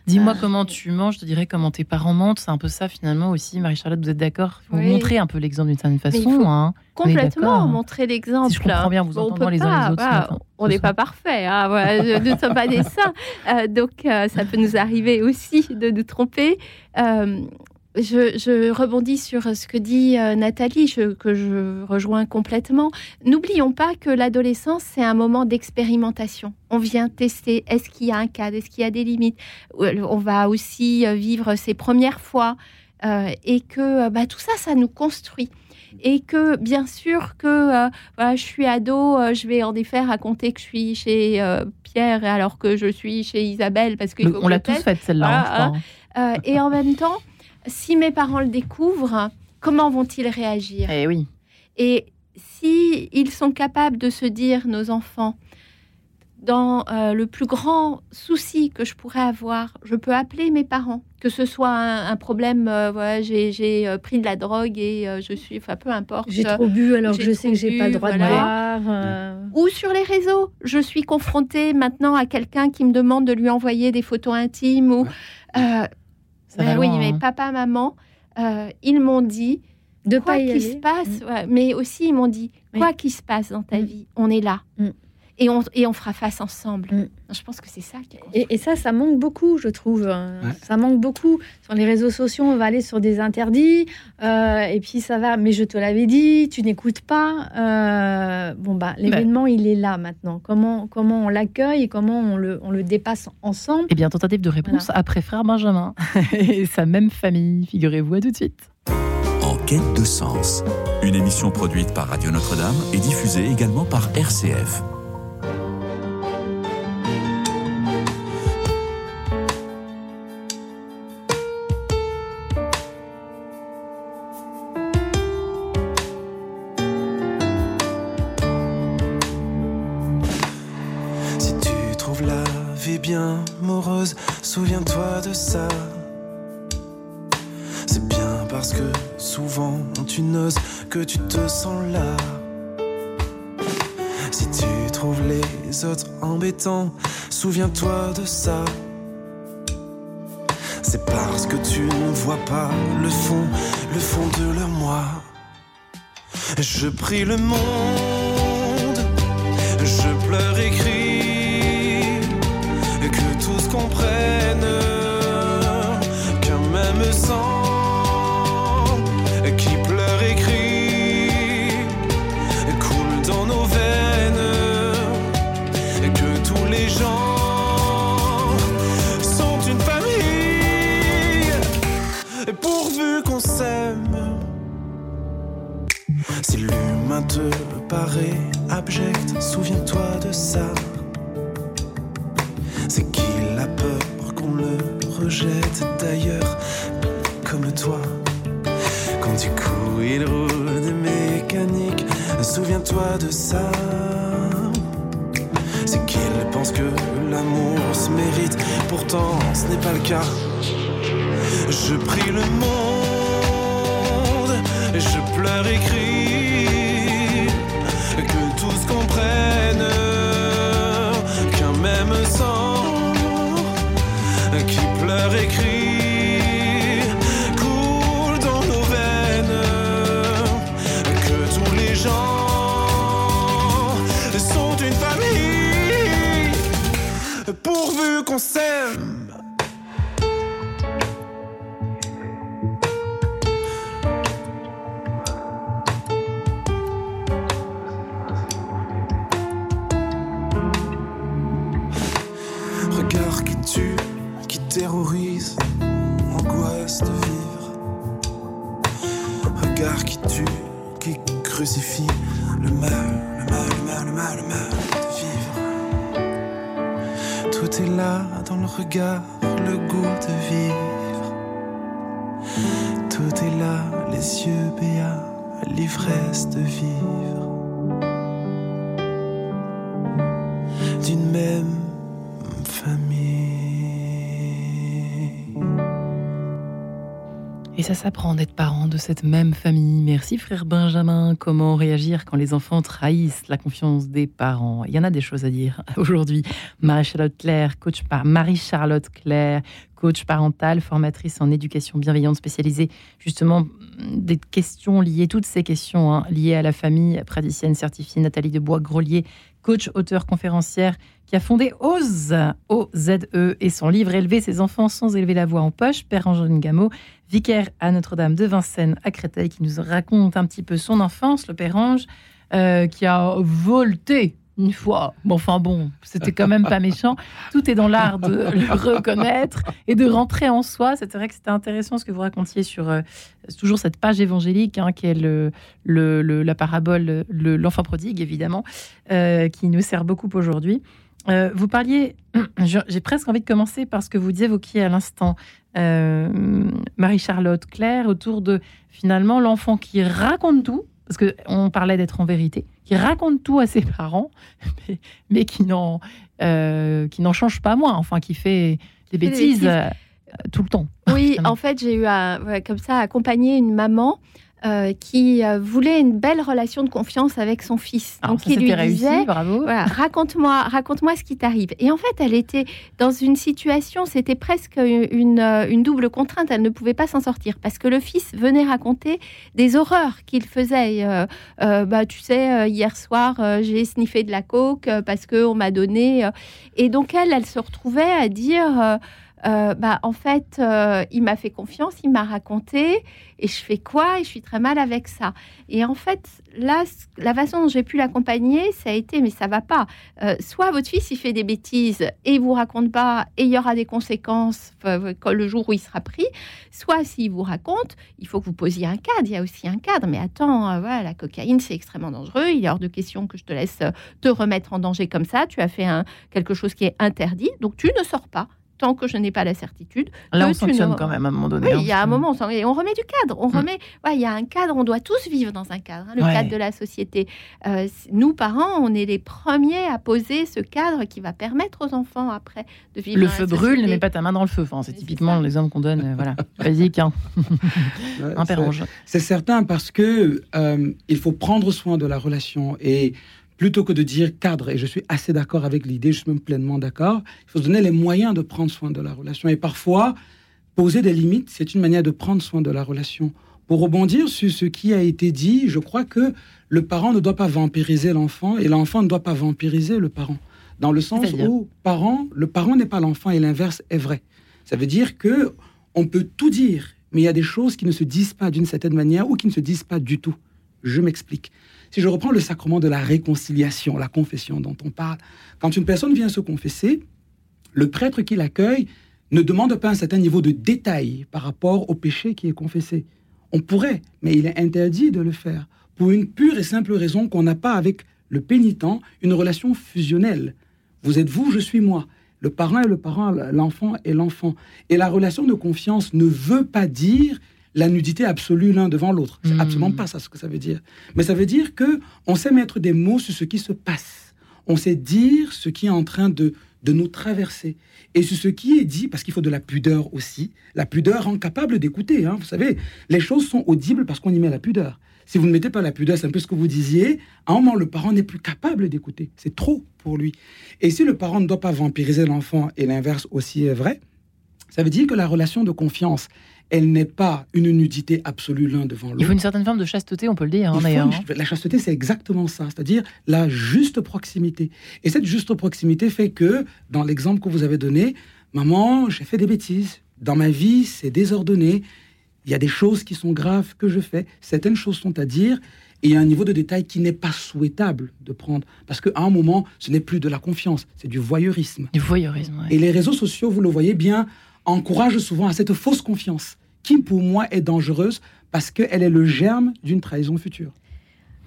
Dis-moi Euh, comment tu manges, je te dirais comment tes parents mentent. C'est un peu ça finalement aussi. Marie-Charlotte, vous êtes d'accord? Faut Oui. montrer un peu l'exemple d'une certaine façon. hein. Complètement, montrer l'exemple. Si je comprends bien, vous on entendant peut les uns les autres on n'est pas parfait, hein, voilà, nous ne sommes pas des saints. Euh, donc, euh, ça peut nous arriver aussi de nous tromper. Euh, je, je rebondis sur ce que dit euh, Nathalie, je- que je rejoins complètement. N'oublions pas que l'adolescence, c'est un moment d'expérimentation. On vient tester, est-ce qu'il y a un cadre, est-ce qu'il y a des limites? Euh, On va aussi euh, vivre ses premières fois. euh, et que euh, bah, tout ça, ça nous construit. Et que bien sûr que euh, voilà, je suis ado, euh, je vais en effet raconter que je suis chez euh, Pierre alors que je suis chez Isabelle parce que on l'a tous faite celle-là, hein, Voilà, hein. Euh, et en même temps, si mes parents le découvrent, comment vont-ils réagir? Eh oui. Et si ils sont capables de se dire, nos enfants, dans euh, le plus grand souci que je pourrais avoir, je peux appeler mes parents, que ce soit un, un problème, euh, voilà, j'ai euh, pris de la drogue et euh, je suis, enfin peu importe. J'ai trop bu alors que je sais trop que j'ai pas bu, le droit voilà. de boire. euh, Ou sur les réseaux, je suis confrontée maintenant à quelqu'un qui me demande de lui envoyer des photos intimes ou. Ça va oui, loin, mais hein. papa, maman, euh, ils m'ont dit de quoi qu'il se passe, Mm. ouais, mais aussi ils m'ont dit Oui. quoi qu'il se passe dans ta Mm. vie, on est là. Mm. Et, on, et on fera face ensemble. Mm. Je pense que c'est ça qui. Et, et ça, ça manque beaucoup, je trouve. Ouais. Ça manque beaucoup. Sur les réseaux sociaux, on va aller sur des interdits, euh, et puis ça va. Mais je te l'avais dit, tu n'écoutes pas. Euh, bon bah, l'événement, il est là maintenant. Comment comment on l'accueille et comment on le on le dépasse ensemble? Eh bien, tentative de réponse après frère Benjamin et sa même famille. Figurez-vous, à tout de suite. En quête de sens. Une émission produite par Radio Notre-Dame et diffusée également par RCF. Souviens-toi de ça. C'est bien parce que souvent tu n'oses que tu te sens là. Si tu trouves les autres embêtants, souviens-toi de ça. C'est parce que tu ne vois pas le fond, le fond de leur moi. Je prie le monde, je pleure et crie, que tous comprennent l'humain te paraît abject, souviens-toi de ça. C'est qu'il a peur qu'on le rejette d'ailleurs, comme toi. Quand du coup il roule des mécaniques, souviens-toi de ça. C'est qu'il pense que l'amour se mérite, pourtant ce n'est pas le cas. Je prie le monde, je pleure et crie, Regard qui tue, qui terrorise, angoisse de vivre. Regard qui tue, qui crucifie le mal, le mal, le mal, le mal, le mal Tout est là dans le regard, le goût de vivre. Tout est là, les yeux béats, l'ivresse de vivre. Ça s'apprend d'être parent de cette même famille. Merci frère Benjamin. Comment réagir quand les enfants trahissent la confiance des parents? Il y en a des choses à dire aujourd'hui. Marie-Charlotte Claire, coach par Marie-Charlotte Claire, coach parentale, formatrice en éducation bienveillante spécialisée justement des questions liées, toutes ces questions hein, liées à la famille, praticienne certifiée Nathalie de Bois-Grolier, coach, auteur, conférencière, qui a fondé OZE, O-Z-E, et son livre Élever ses enfants sans élever la voix en poche, Père Angeline Gameau, vicaire à Notre-Dame de Vincennes à Créteil, qui nous raconte un petit peu son enfance, le Père Ange, euh, qui a volté une fois. Bon, enfin bon, c'était quand même pas méchant. Tout est dans l'art de le reconnaître et de rentrer en soi. C'est vrai que c'était intéressant ce que vous racontiez sur euh, toujours cette page évangélique hein, qui est le, la parabole, le- l'enfant prodigue évidemment, euh, qui nous sert beaucoup aujourd'hui. Euh, vous parliez, j'ai presque envie de commencer par ce que vous évoquiez à l'instant, Marie-Charlotte Claire, autour de finalement l'enfant qui raconte tout, parce qu'on parlait d'être en vérité, qui raconte tout à ses parents, mais, mais qui n'en euh, qui n'en change pas moins, enfin qui fait des des bêtises euh, tout le temps. Oui, en fait, j'ai eu à, ouais, comme ça accompagné une maman euh, qui euh, voulait une belle relation de confiance avec son fils. Alors, Donc, ça, il lui réussi, disait voilà, raconte-moi, raconte-moi ce qui t'arrive. Et en fait, elle était dans une situation, c'était presque une, euh, une double contrainte. Elle ne pouvait pas s'en sortir parce que le fils venait raconter des horreurs qu'il faisait. Euh, bah, tu sais, hier soir, j'ai sniffé de la coke parce que on m'a donné. et donc elle, elle se retrouvait à dire. Euh, bah, en fait, euh, il m'a fait confiance, il m'a raconté, et je fais quoi? Et je suis très mal avec ça. Et en fait, là, la façon dont j'ai pu l'accompagner, ça a été, mais ça va pas. Euh, soit votre fils, il fait des bêtises et il vous raconte pas, et il y aura des conséquences le jour où il sera pris. Soit s'il vous raconte, il faut que vous posiez un cadre. Il y a aussi un cadre. Mais attends, la cocaïne, c'est extrêmement dangereux. Il est hors de question que je te laisse te remettre en danger comme ça. Tu as fait quelque chose qui est interdit, donc tu ne sors pas tant que je n'ai pas la certitude. Là, on sanctionne ne- quand même à un moment donné. Oui, hein, il y a un moment, on, et on remet du cadre. On Mm. remet, ouais, il y a un cadre. On doit tous vivre dans un cadre, hein, le Ouais. cadre de la société. Euh, nous, parents, on est les premiers à poser ce cadre qui va permettre aux enfants après de vivre. Le dans la feu brûle, ne mets pas ta main dans le feu. Enfin, c'est typiquement ça. l'exemple qu'on donne. euh, voilà, basique, hein. Ouais, un. C'est certain parce que euh, il faut prendre soin de la relation et plutôt que de dire cadre, et je suis assez d'accord avec l'idée, je suis même pleinement d'accord, il faut se donner les moyens de prendre soin de la relation. Et parfois, poser des limites, c'est une manière de prendre soin de la relation. Pour rebondir sur ce qui a été dit, je crois que le parent ne doit pas vampiriser l'enfant et l'enfant ne doit pas vampiriser le parent. Dans le sens où parent, le parent n'est pas l'enfant et l'inverse est vrai. Ça veut dire que on peut tout dire, mais il y a des choses qui ne se disent pas d'une certaine manière ou qui ne se disent pas du tout. Je m'explique. Si je reprends le sacrement de la réconciliation, la confession dont on parle, quand une personne vient se confesser, le prêtre qui l'accueille ne demande pas un certain niveau de détail par rapport au péché qui est confessé. On pourrait, mais il est interdit de le faire, pour une pure et simple raison qu'on n'a pas avec le pénitent une relation fusionnelle. Vous êtes vous, je suis moi. Le parent est le parent, l'enfant est l'enfant. Et la relation de confiance ne veut pas dire la nudité absolue l'un devant l'autre. C'est Hmm. absolument pas ça ce que ça veut dire. Mais ça veut dire que on sait mettre des mots sur ce qui se passe. On sait dire ce qui est en train de, de nous traverser. Et sur ce qui est dit, parce qu'il faut de la pudeur aussi, la pudeur rend capable d'écouter. hein. Vous savez, les choses sont audibles parce qu'on y met la pudeur. Si vous ne mettez pas la pudeur, c'est un peu ce que vous disiez, à un moment, le parent n'est plus capable d'écouter. C'est trop pour lui. Et si le parent ne doit pas vampiriser l'enfant, et l'inverse aussi est vrai, ça veut dire que la relation de confiance, elle n'est pas une nudité absolue l'un devant l'autre. Il faut une certaine forme de chasteté, on peut le dire, hein, d'ailleurs. une- La chasteté, c'est exactement ça, c'est-à-dire la juste proximité. Et cette juste proximité fait que, dans l'exemple que vous avez donné, maman, j'ai fait des bêtises. Dans ma vie, c'est désordonné. Il y a des choses qui sont graves que je fais. Certaines choses sont à dire. Et il y a un niveau de détail qui n'est pas souhaitable de prendre. Parce qu'à un moment, ce n'est plus de la confiance, c'est du voyeurisme. Du voyeurisme, ouais. Et les réseaux sociaux, vous le voyez bien, encouragent souvent à cette fausse confiance, qui pour moi est dangereuse parce qu'elle est le germe d'une trahison future.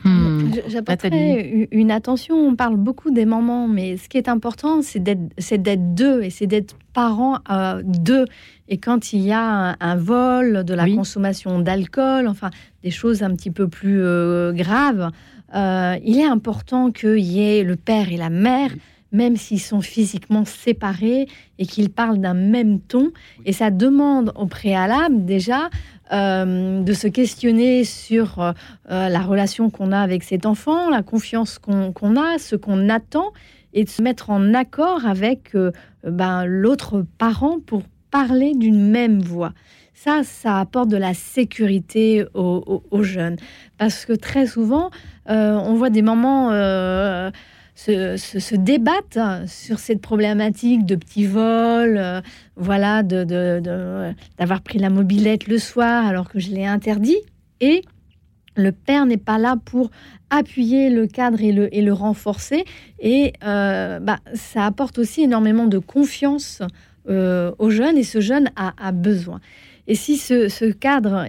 Hmm. U- une attention. On parle beaucoup des mamans, mais ce qui est important, c'est d'être, c'est d'être deux et c'est d'être parents euh, deux. Et quand il y a un, un vol, de la Oui. consommation d'alcool, enfin des choses un petit peu plus euh, graves, euh, il est important qu'il y ait le père et la mère, même s'ils sont physiquement séparés et qu'ils parlent d'un même ton. Et ça demande au préalable déjà euh, de se questionner sur euh, euh, la relation qu'on a avec cet enfant, la confiance qu'on a, ce qu'on attend, et de se mettre en accord avec euh, ben, l'autre parent pour parler d'une même voix. Ça, ça apporte de la sécurité aux, aux- aux jeunes. Parce que très souvent, on voit des euh, se, débattent sur cette problématique de petits vols, euh, voilà, d'avoir pris la mobilette le soir alors que je l'ai interdit. Et le père n'est pas là pour appuyer le cadre et le, renforcer. Et euh, bah, ça apporte aussi énormément de confiance euh, aux jeunes et ce jeune a, besoin. Et si ce, ce cadre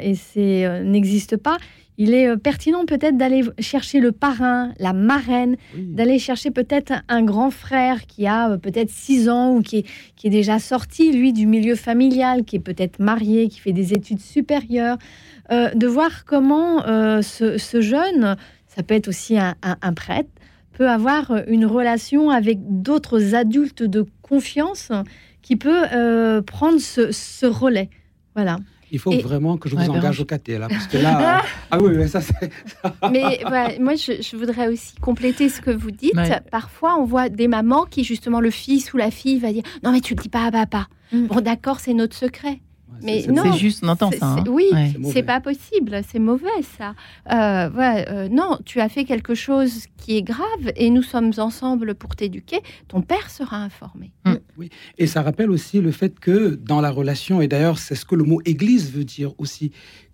n'existe pas, il est euh, pertinent peut-être d'aller chercher le parrain, la marraine, d'aller chercher peut-être un grand frère qui a euh, peut-être 6 ans ou qui est, qui est déjà sorti, lui, du milieu familial, qui est peut-être marié, qui fait des études supérieures, euh, de voir comment euh, ce, ce jeune, ça peut être aussi un, un- un prêtre, peut avoir une relation avec d'autres adultes de confiance qui peut euh, prendre ce, ce relais. Voilà. Il faut Et- vraiment que je vous Ouais, engage au caté, là, parce que là... euh, ah oui, mais ça, c'est... Mais moi, je, je voudrais aussi compléter ce que vous dites. Ouais. Parfois, on voit des mamans qui, justement, le fils ou la fille va dire Non, mais tu le dis pas à papa. Mm. Bon, d'accord, c'est notre secret. Mais c'est- non, C'est juste, on entend C'est- ça. hein. c'est- oui, Ouais. C'est pas possible, c'est mauvais ça. Euh, ouais, euh, non, tu as fait quelque chose qui est grave et nous sommes ensemble pour t'éduquer. Ton père sera informé. Et ça rappelle aussi le fait que dans la relation, et d'ailleurs c'est ce que le mot Église veut dire aussi,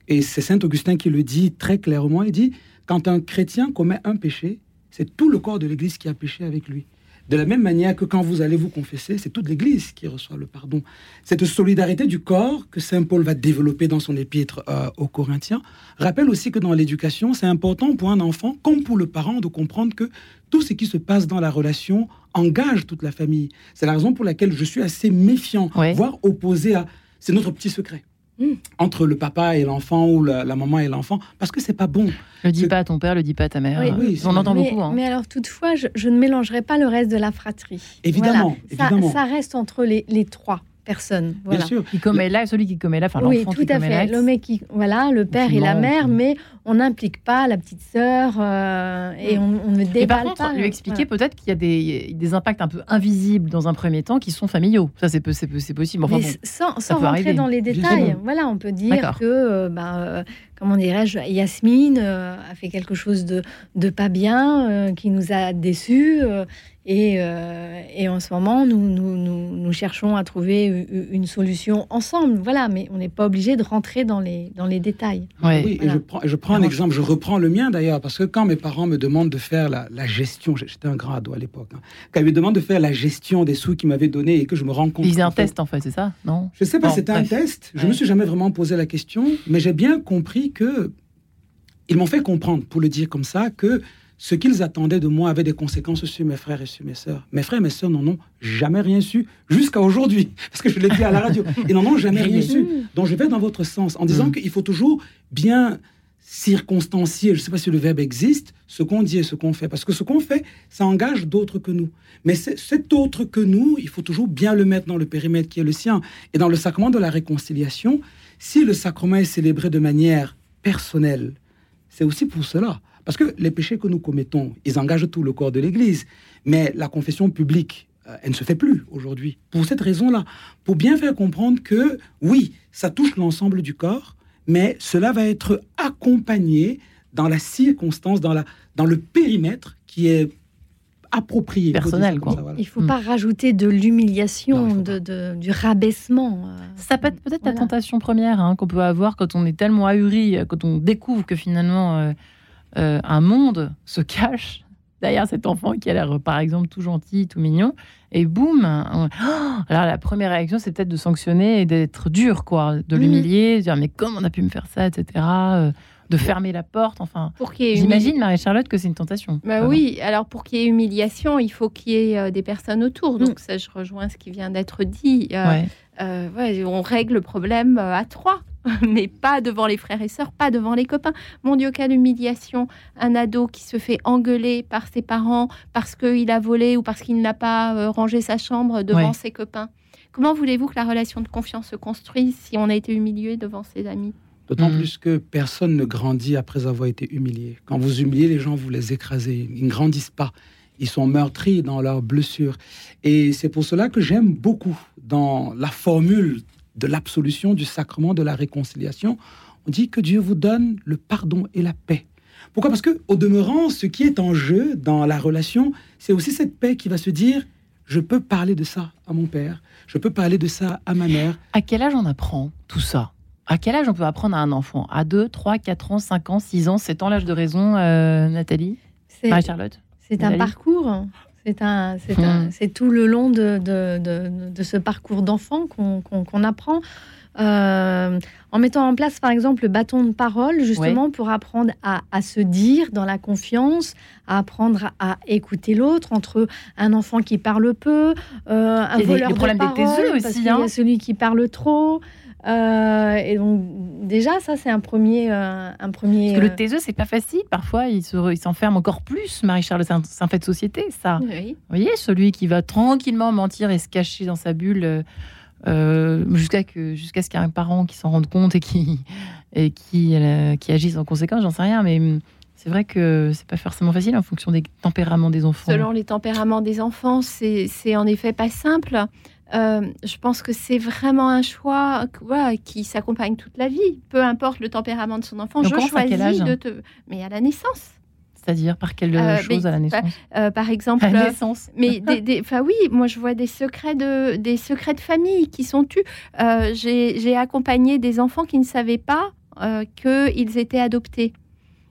et c'est Saint Augustin qui le dit très clairement, il dit, quand un chrétien commet un péché, c'est tout le corps de l'Église qui a péché avec lui. De la même manière que quand vous allez vous confesser, c'est toute l'Église qui reçoit le pardon. Cette solidarité du corps que Saint Paul va développer dans son épître euh, aux Corinthiens rappelle aussi que dans l'éducation, c'est important pour un enfant, comme pour le parent, de comprendre que tout ce qui se passe dans la relation engage toute la famille. C'est la raison pour laquelle je suis assez méfiant, voire opposé à... C'est notre petit secret. Mm. Entre le papa et l'enfant ou la, la maman et l'enfant, parce que c'est pas bon. Le dis pas à ton père, le dis pas à ta mère. Oui. Oui, on entend mais, beaucoup. hein. mais alors toutefois, je, je ne mélangerai pas le reste de la fratrie. Évidemment, Voilà. Ça-. Ça, reste entre les, les trois personne. Bien Voilà. sûr. Qui commet là, celui qui commet là, enfin Oui, l'enfant tout qui à fait. L'homme qui, voilà, le père et la mère, qui- mais on n'implique pas la petite sœur euh, et on, on ne Et par déballe contre, pas. lui expliquer peut-être qu'il y a des, des impacts un peu invisibles dans un premier temps qui sont familiaux. Ça, c'est peu- c'est peu- c'est possible. Enfin, bon. sans, sans rentrer arriver. dans les Bien détails, voilà, on peut dire D'accord. que, euh, ben, euh, comment dirais-je, Yasmine euh, a fait quelque chose de, de pas bien, euh, qui nous a déçus. Euh, et, euh, et en ce moment, nous, nous, nous, nous cherchons à trouver une solution ensemble. Voilà, mais on n'est pas obligé de rentrer dans les, dans les détails. Ouais. Oui, et je prends, je prends un exemple, je reprends le mien d'ailleurs, parce que quand mes parents me demandent de faire la, la gestion, j'étais un grand ado à l'époque, hein, quand ils me demandent de faire la gestion des sous qu'ils m'avaient donnés et que je me rends compte. Ils faisaient un test, en fait, c'est ça Non Je sais pas, Bon, c'était un test. Je Ouais. me suis jamais vraiment posé la question, mais j'ai bien compris que ils m'ont fait comprendre, pour le dire comme ça, que ce qu'ils attendaient de moi avait des conséquences sur mes frères et sur mes sœurs. Mes frères et mes sœurs n'en ont jamais rien su jusqu'à aujourd'hui, parce que je l'ai dit à la radio. Ils n'en ont jamais rien su. Donc je vais dans votre sens en disant Mm. qu'il faut toujours bien circonstancier, je ne sais pas si le verbe existe, ce qu'on dit et ce qu'on fait. Parce que ce qu'on fait, ça engage d'autres que nous. Mais c'est- cet autre que nous, il faut toujours bien le mettre dans le périmètre qui est le sien. Et dans le sacrement de la réconciliation, si le sacrement est célébré de manière personnelle, c'est aussi pour cela. Parce que les péchés que nous commettons, ils engagent tout le corps de l'Église. Mais la confession publique, euh, elle ne se fait plus aujourd'hui. Pour cette raison-là, pour bien faire comprendre que, oui, ça touche l'ensemble du corps, mais cela va être accompagné dans la circonstance, dans, la, dans le périmètre qui est approprié. Personnel, quoi. ça, voilà. Il ne faut Mm. pas rajouter de l'humiliation, de, de- du rabaissement. euh. Ça peut être peut-être la tentation première hein, qu'on peut avoir quand on est tellement ahuri, euh, quand on découvre que finalement euh, euh, un monde se cache derrière cet enfant qui a l'air, par exemple, tout gentil, tout mignon. Et boum on- Oh Alors la première réaction, c'est peut-être de sanctionner et d'être dur, quoi, de Mhm. l'humilier, de dire mais comment on a pu me faire ça, etc. euh, de fermer la porte, enfin. Pour qu'il J'imagine, Marie-Charlotte, que c'est une tentation. Bah Vraiment. oui, alors pour qu'il y ait humiliation, il faut qu'il y ait euh, des personnes autour. Donc Mm. ça, je rejoins ce qui vient d'être dit. Euh, Ouais. ouais, on règle le problème à trois, mais pas devant les frères et sœurs, pas devant les copains. Mon Dieu, quelle humiliation Un ado qui se fait engueuler par ses parents parce qu'il a volé ou parce qu'il n'a pas euh, rangé sa chambre devant Ouais. ses copains. Comment voulez-vous que la relation de confiance se construise si on a été humilié devant ses amis? D'autant Mhm. plus que personne ne grandit après avoir été humilié. Quand vous humiliez les gens, vous les écrasez. Ils ne grandissent pas. Ils sont meurtris dans leurs blessures. Et c'est pour cela que j'aime beaucoup dans la formule de l'absolution du sacrement de la réconciliation. On dit que Dieu vous donne le pardon et la paix. Pourquoi? Parce que, au demeurant, ce qui est en jeu dans la relation, c'est aussi cette paix qui va se dire je peux parler de ça à mon père, je peux parler de ça à ma mère. À quel âge on apprend tout ça? À quel âge on peut apprendre à un enfant? À 2, 3, 4 ans, 5 ans, 6 ans 7 ans, l'âge de raison, euh, Nathalie? C'est Marie-Charlotte? c'est un parcours. C'est un, c'est un- Hmm. c'est tout le long de, de, de- de ce parcours d'enfant qu'on qu'on- qu'on apprend. Euh, en mettant en place, par exemple, le bâton de parole, justement, pour apprendre à, à se dire dans la confiance, à apprendre à, écouter l'autre, entre un enfant qui parle peu, euh, un voleur le de problème des parole, taiseux parce aussi, qu'il y hein. a celui qui parle trop. Euh, et donc, déjà, ça, c'est un premier... euh, un premier Parce que le euh, taiseux, c'est pas facile. Parfois, il se- il s'enferme encore plus. C'est un, c'est un fait de société, ça. Oui. Vous voyez, celui qui va tranquillement mentir et se cacher dans sa bulle euh, jusqu'à que jusqu'à ce qu'il y ait un parent qui s'en rende compte et qui et qui euh, qui agisse en conséquence, j'en sais rien, mais c'est vrai que c'est pas forcément facile en fonction des tempéraments des enfants. Selon les tempéraments des enfants, c'est c'est en effet pas simple. Euh, je pense que c'est vraiment un choix voilà, qui s'accompagne toute la vie. Peu importe le tempérament de son enfant, Donc, je commence à quel choisis âge de te. Mais à la naissance, C'est-à-dire par quelle Euh, chose mais à la naissance Euh, par exemple. À la euh, naissance. mais des, oui, moi je vois des secrets de des secrets de famille qui sont tus. Euh, J'ai j'ai accompagné des enfants qui ne savaient pas euh, qu'ils étaient adoptés.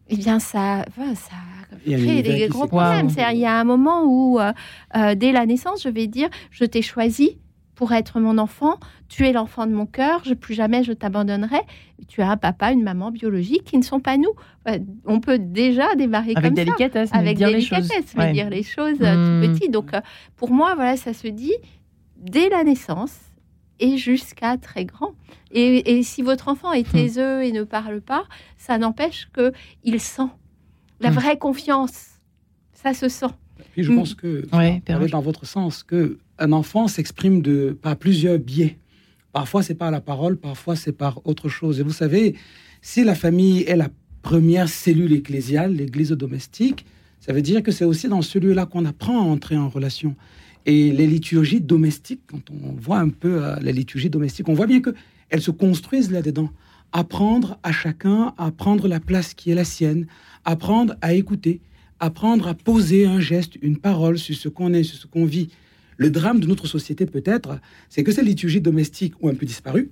Eh bien, ça, ça Il y a des gros problèmes. Wow. Il y a un moment où, euh, euh, dès la naissance, je vais dire, je t'ai choisi pour être mon enfant. Tu es l'enfant de mon cœur. Je plus jamais je t'abandonnerai. Tu as un papa, une maman biologique qui ne sont pas nous. Euh, On peut déjà démarrer Avec comme ça délicatesse, mais avec dire les choses. délicatesse, mais Ouais. dire les choses euh, tout Hmm. petit. Donc, euh, pour moi, voilà, ça se dit dès la naissance et jusqu'à très grand. Et, et si votre enfant est Hmm. taiseux et ne parle pas, ça n'empêche que il sent la Hmm. vraie confiance. Ça se sent. Et je pense que, Ouais, dans votre sens, que un enfant s'exprime de par plusieurs biais. Parfois, c'est par la parole, parfois, c'est par autre chose. Et vous savez, si la famille est la première cellule ecclésiale, l'église domestique, ça veut dire que c'est aussi dans celui-là qu'on apprend à entrer en relation. Et les liturgies domestiques, quand on voit un peu euh, les liturgies domestiques, on voit bien qu'elles se construisent là-dedans. Apprendre à chacun à prendre la place qui est la sienne, apprendre à écouter, apprendre à poser un geste, une parole sur ce qu'on est, sur ce qu'on vit. Le drame de notre société, peut-être, c'est que ces liturgies domestiques ont un peu disparu,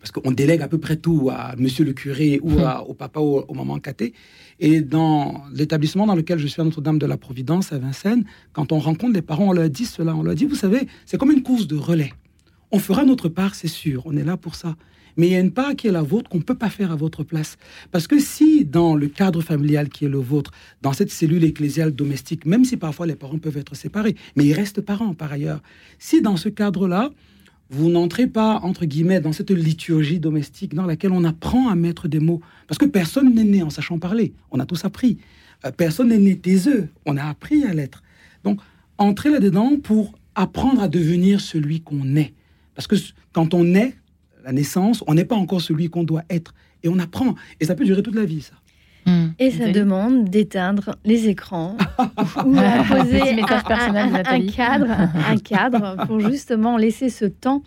parce qu'on délègue à peu près tout à monsieur le curé ou à, au papa ou au maman caté. Et dans l'établissement dans lequel je suis à Notre-Dame de la Providence, à Vincennes, quand on rencontre les parents, on leur dit cela. On leur dit, vous savez, c'est comme une course de relais. On fera notre part, c'est sûr, on est là pour ça. Mais il y a une part qui est la vôtre qu'on ne peut pas faire à votre place. Parce que si dans le cadre familial qui est le vôtre, dans cette cellule ecclésiale domestique, même si parfois les parents peuvent être séparés, mais ils restent parents par ailleurs, si dans ce cadre-là, vous n'entrez pas, entre guillemets, dans cette liturgie domestique dans laquelle on apprend à mettre des mots, parce que personne n'est né en sachant parler, on a tous appris. Euh, personne n'est né taiseux, on a appris à l'être. Donc, entrez là-dedans pour apprendre à devenir celui qu'on est. Parce que quand on est, la naissance, on n'est pas encore celui qu'on doit être. Et on apprend. Et ça peut durer toute la vie, ça. Hmm. Et ça demande d'éteindre les écrans ou poser un, un- cadre, un cadre pour justement laisser ce temps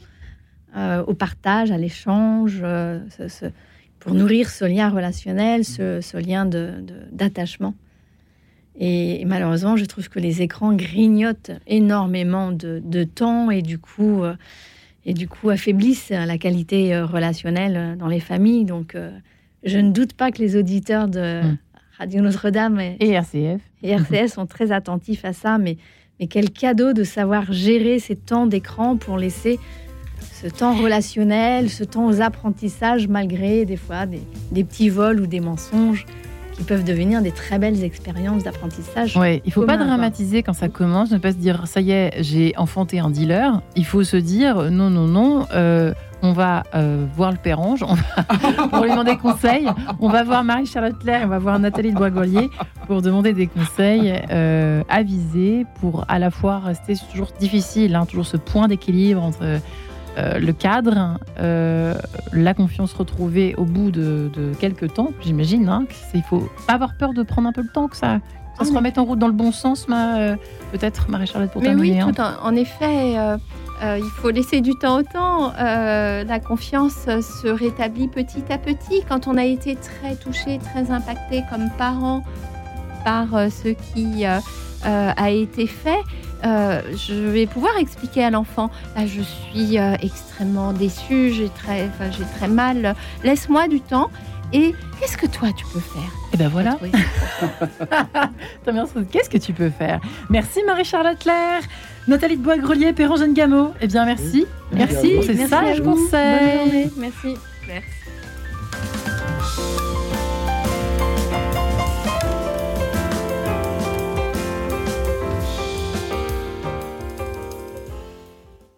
euh, au partage, à l'échange, euh, ce- ce- pour nourrir ce lien relationnel, ce, ce lien de- de- d'attachement. Et, malheureusement, je trouve que les écrans grignotent énormément de, de temps et du coup, euh, et du coup affaiblissent la qualité euh, relationnelle euh, dans les familles. Donc, euh, je ne doute pas que les auditeurs de Mm. Radio Notre-Dame et, Et RCF. et RCS sont très attentifs à ça, mais, mais quel cadeau de savoir gérer ces temps d'écran pour laisser ce temps relationnel, ce temps aux apprentissages, malgré des fois des, des petits vols ou des mensonges qui peuvent devenir des très belles expériences d'apprentissage. Ouais, il faut pas quoi. dramatiser quand ça commence, ne pas se dire ça y est, j'ai enfanté un dealer. Il faut se dire non, non, non, euh, on va euh, voir le père Ange, on va pour lui demander conseil, on va voir Marie-Charlotte Claire, on va voir Nathalie de Boisgolier pour demander des conseils euh, avisés pour à la fois rester toujours difficile, hein, toujours ce point d'équilibre entre euh, le cadre, euh, la confiance retrouvée au bout de, de quelques temps, j'imagine. Hein, il faut pas avoir peur de prendre un peu le temps, que ça, ça se Ah, remette en route dans le bon sens, euh, peut-être Marie-Charlotte pour Mais oui, terminer. hein. tout en, en effet, euh, euh, il faut laisser du temps au temps. La confiance se rétablit petit à petit. Quand on a été très touché, très impacté comme parent par ce qui a été fait, euh, je vais pouvoir expliquer à l'enfant là, je suis euh, extrêmement déçue, j'ai très, enfin, j'ai très mal. Laisse-moi du temps. Et qu'est-ce que toi tu peux faire? Et ben voilà. Qu'est-ce que tu peux faire? Merci Marie-Charlotte Claire, Nathalie de Bois-Grelier, Perron Jeanne Gamot. Eh bien merci. Merci pour ces sages vous. Bonne conseils. journée. Merci. Merci.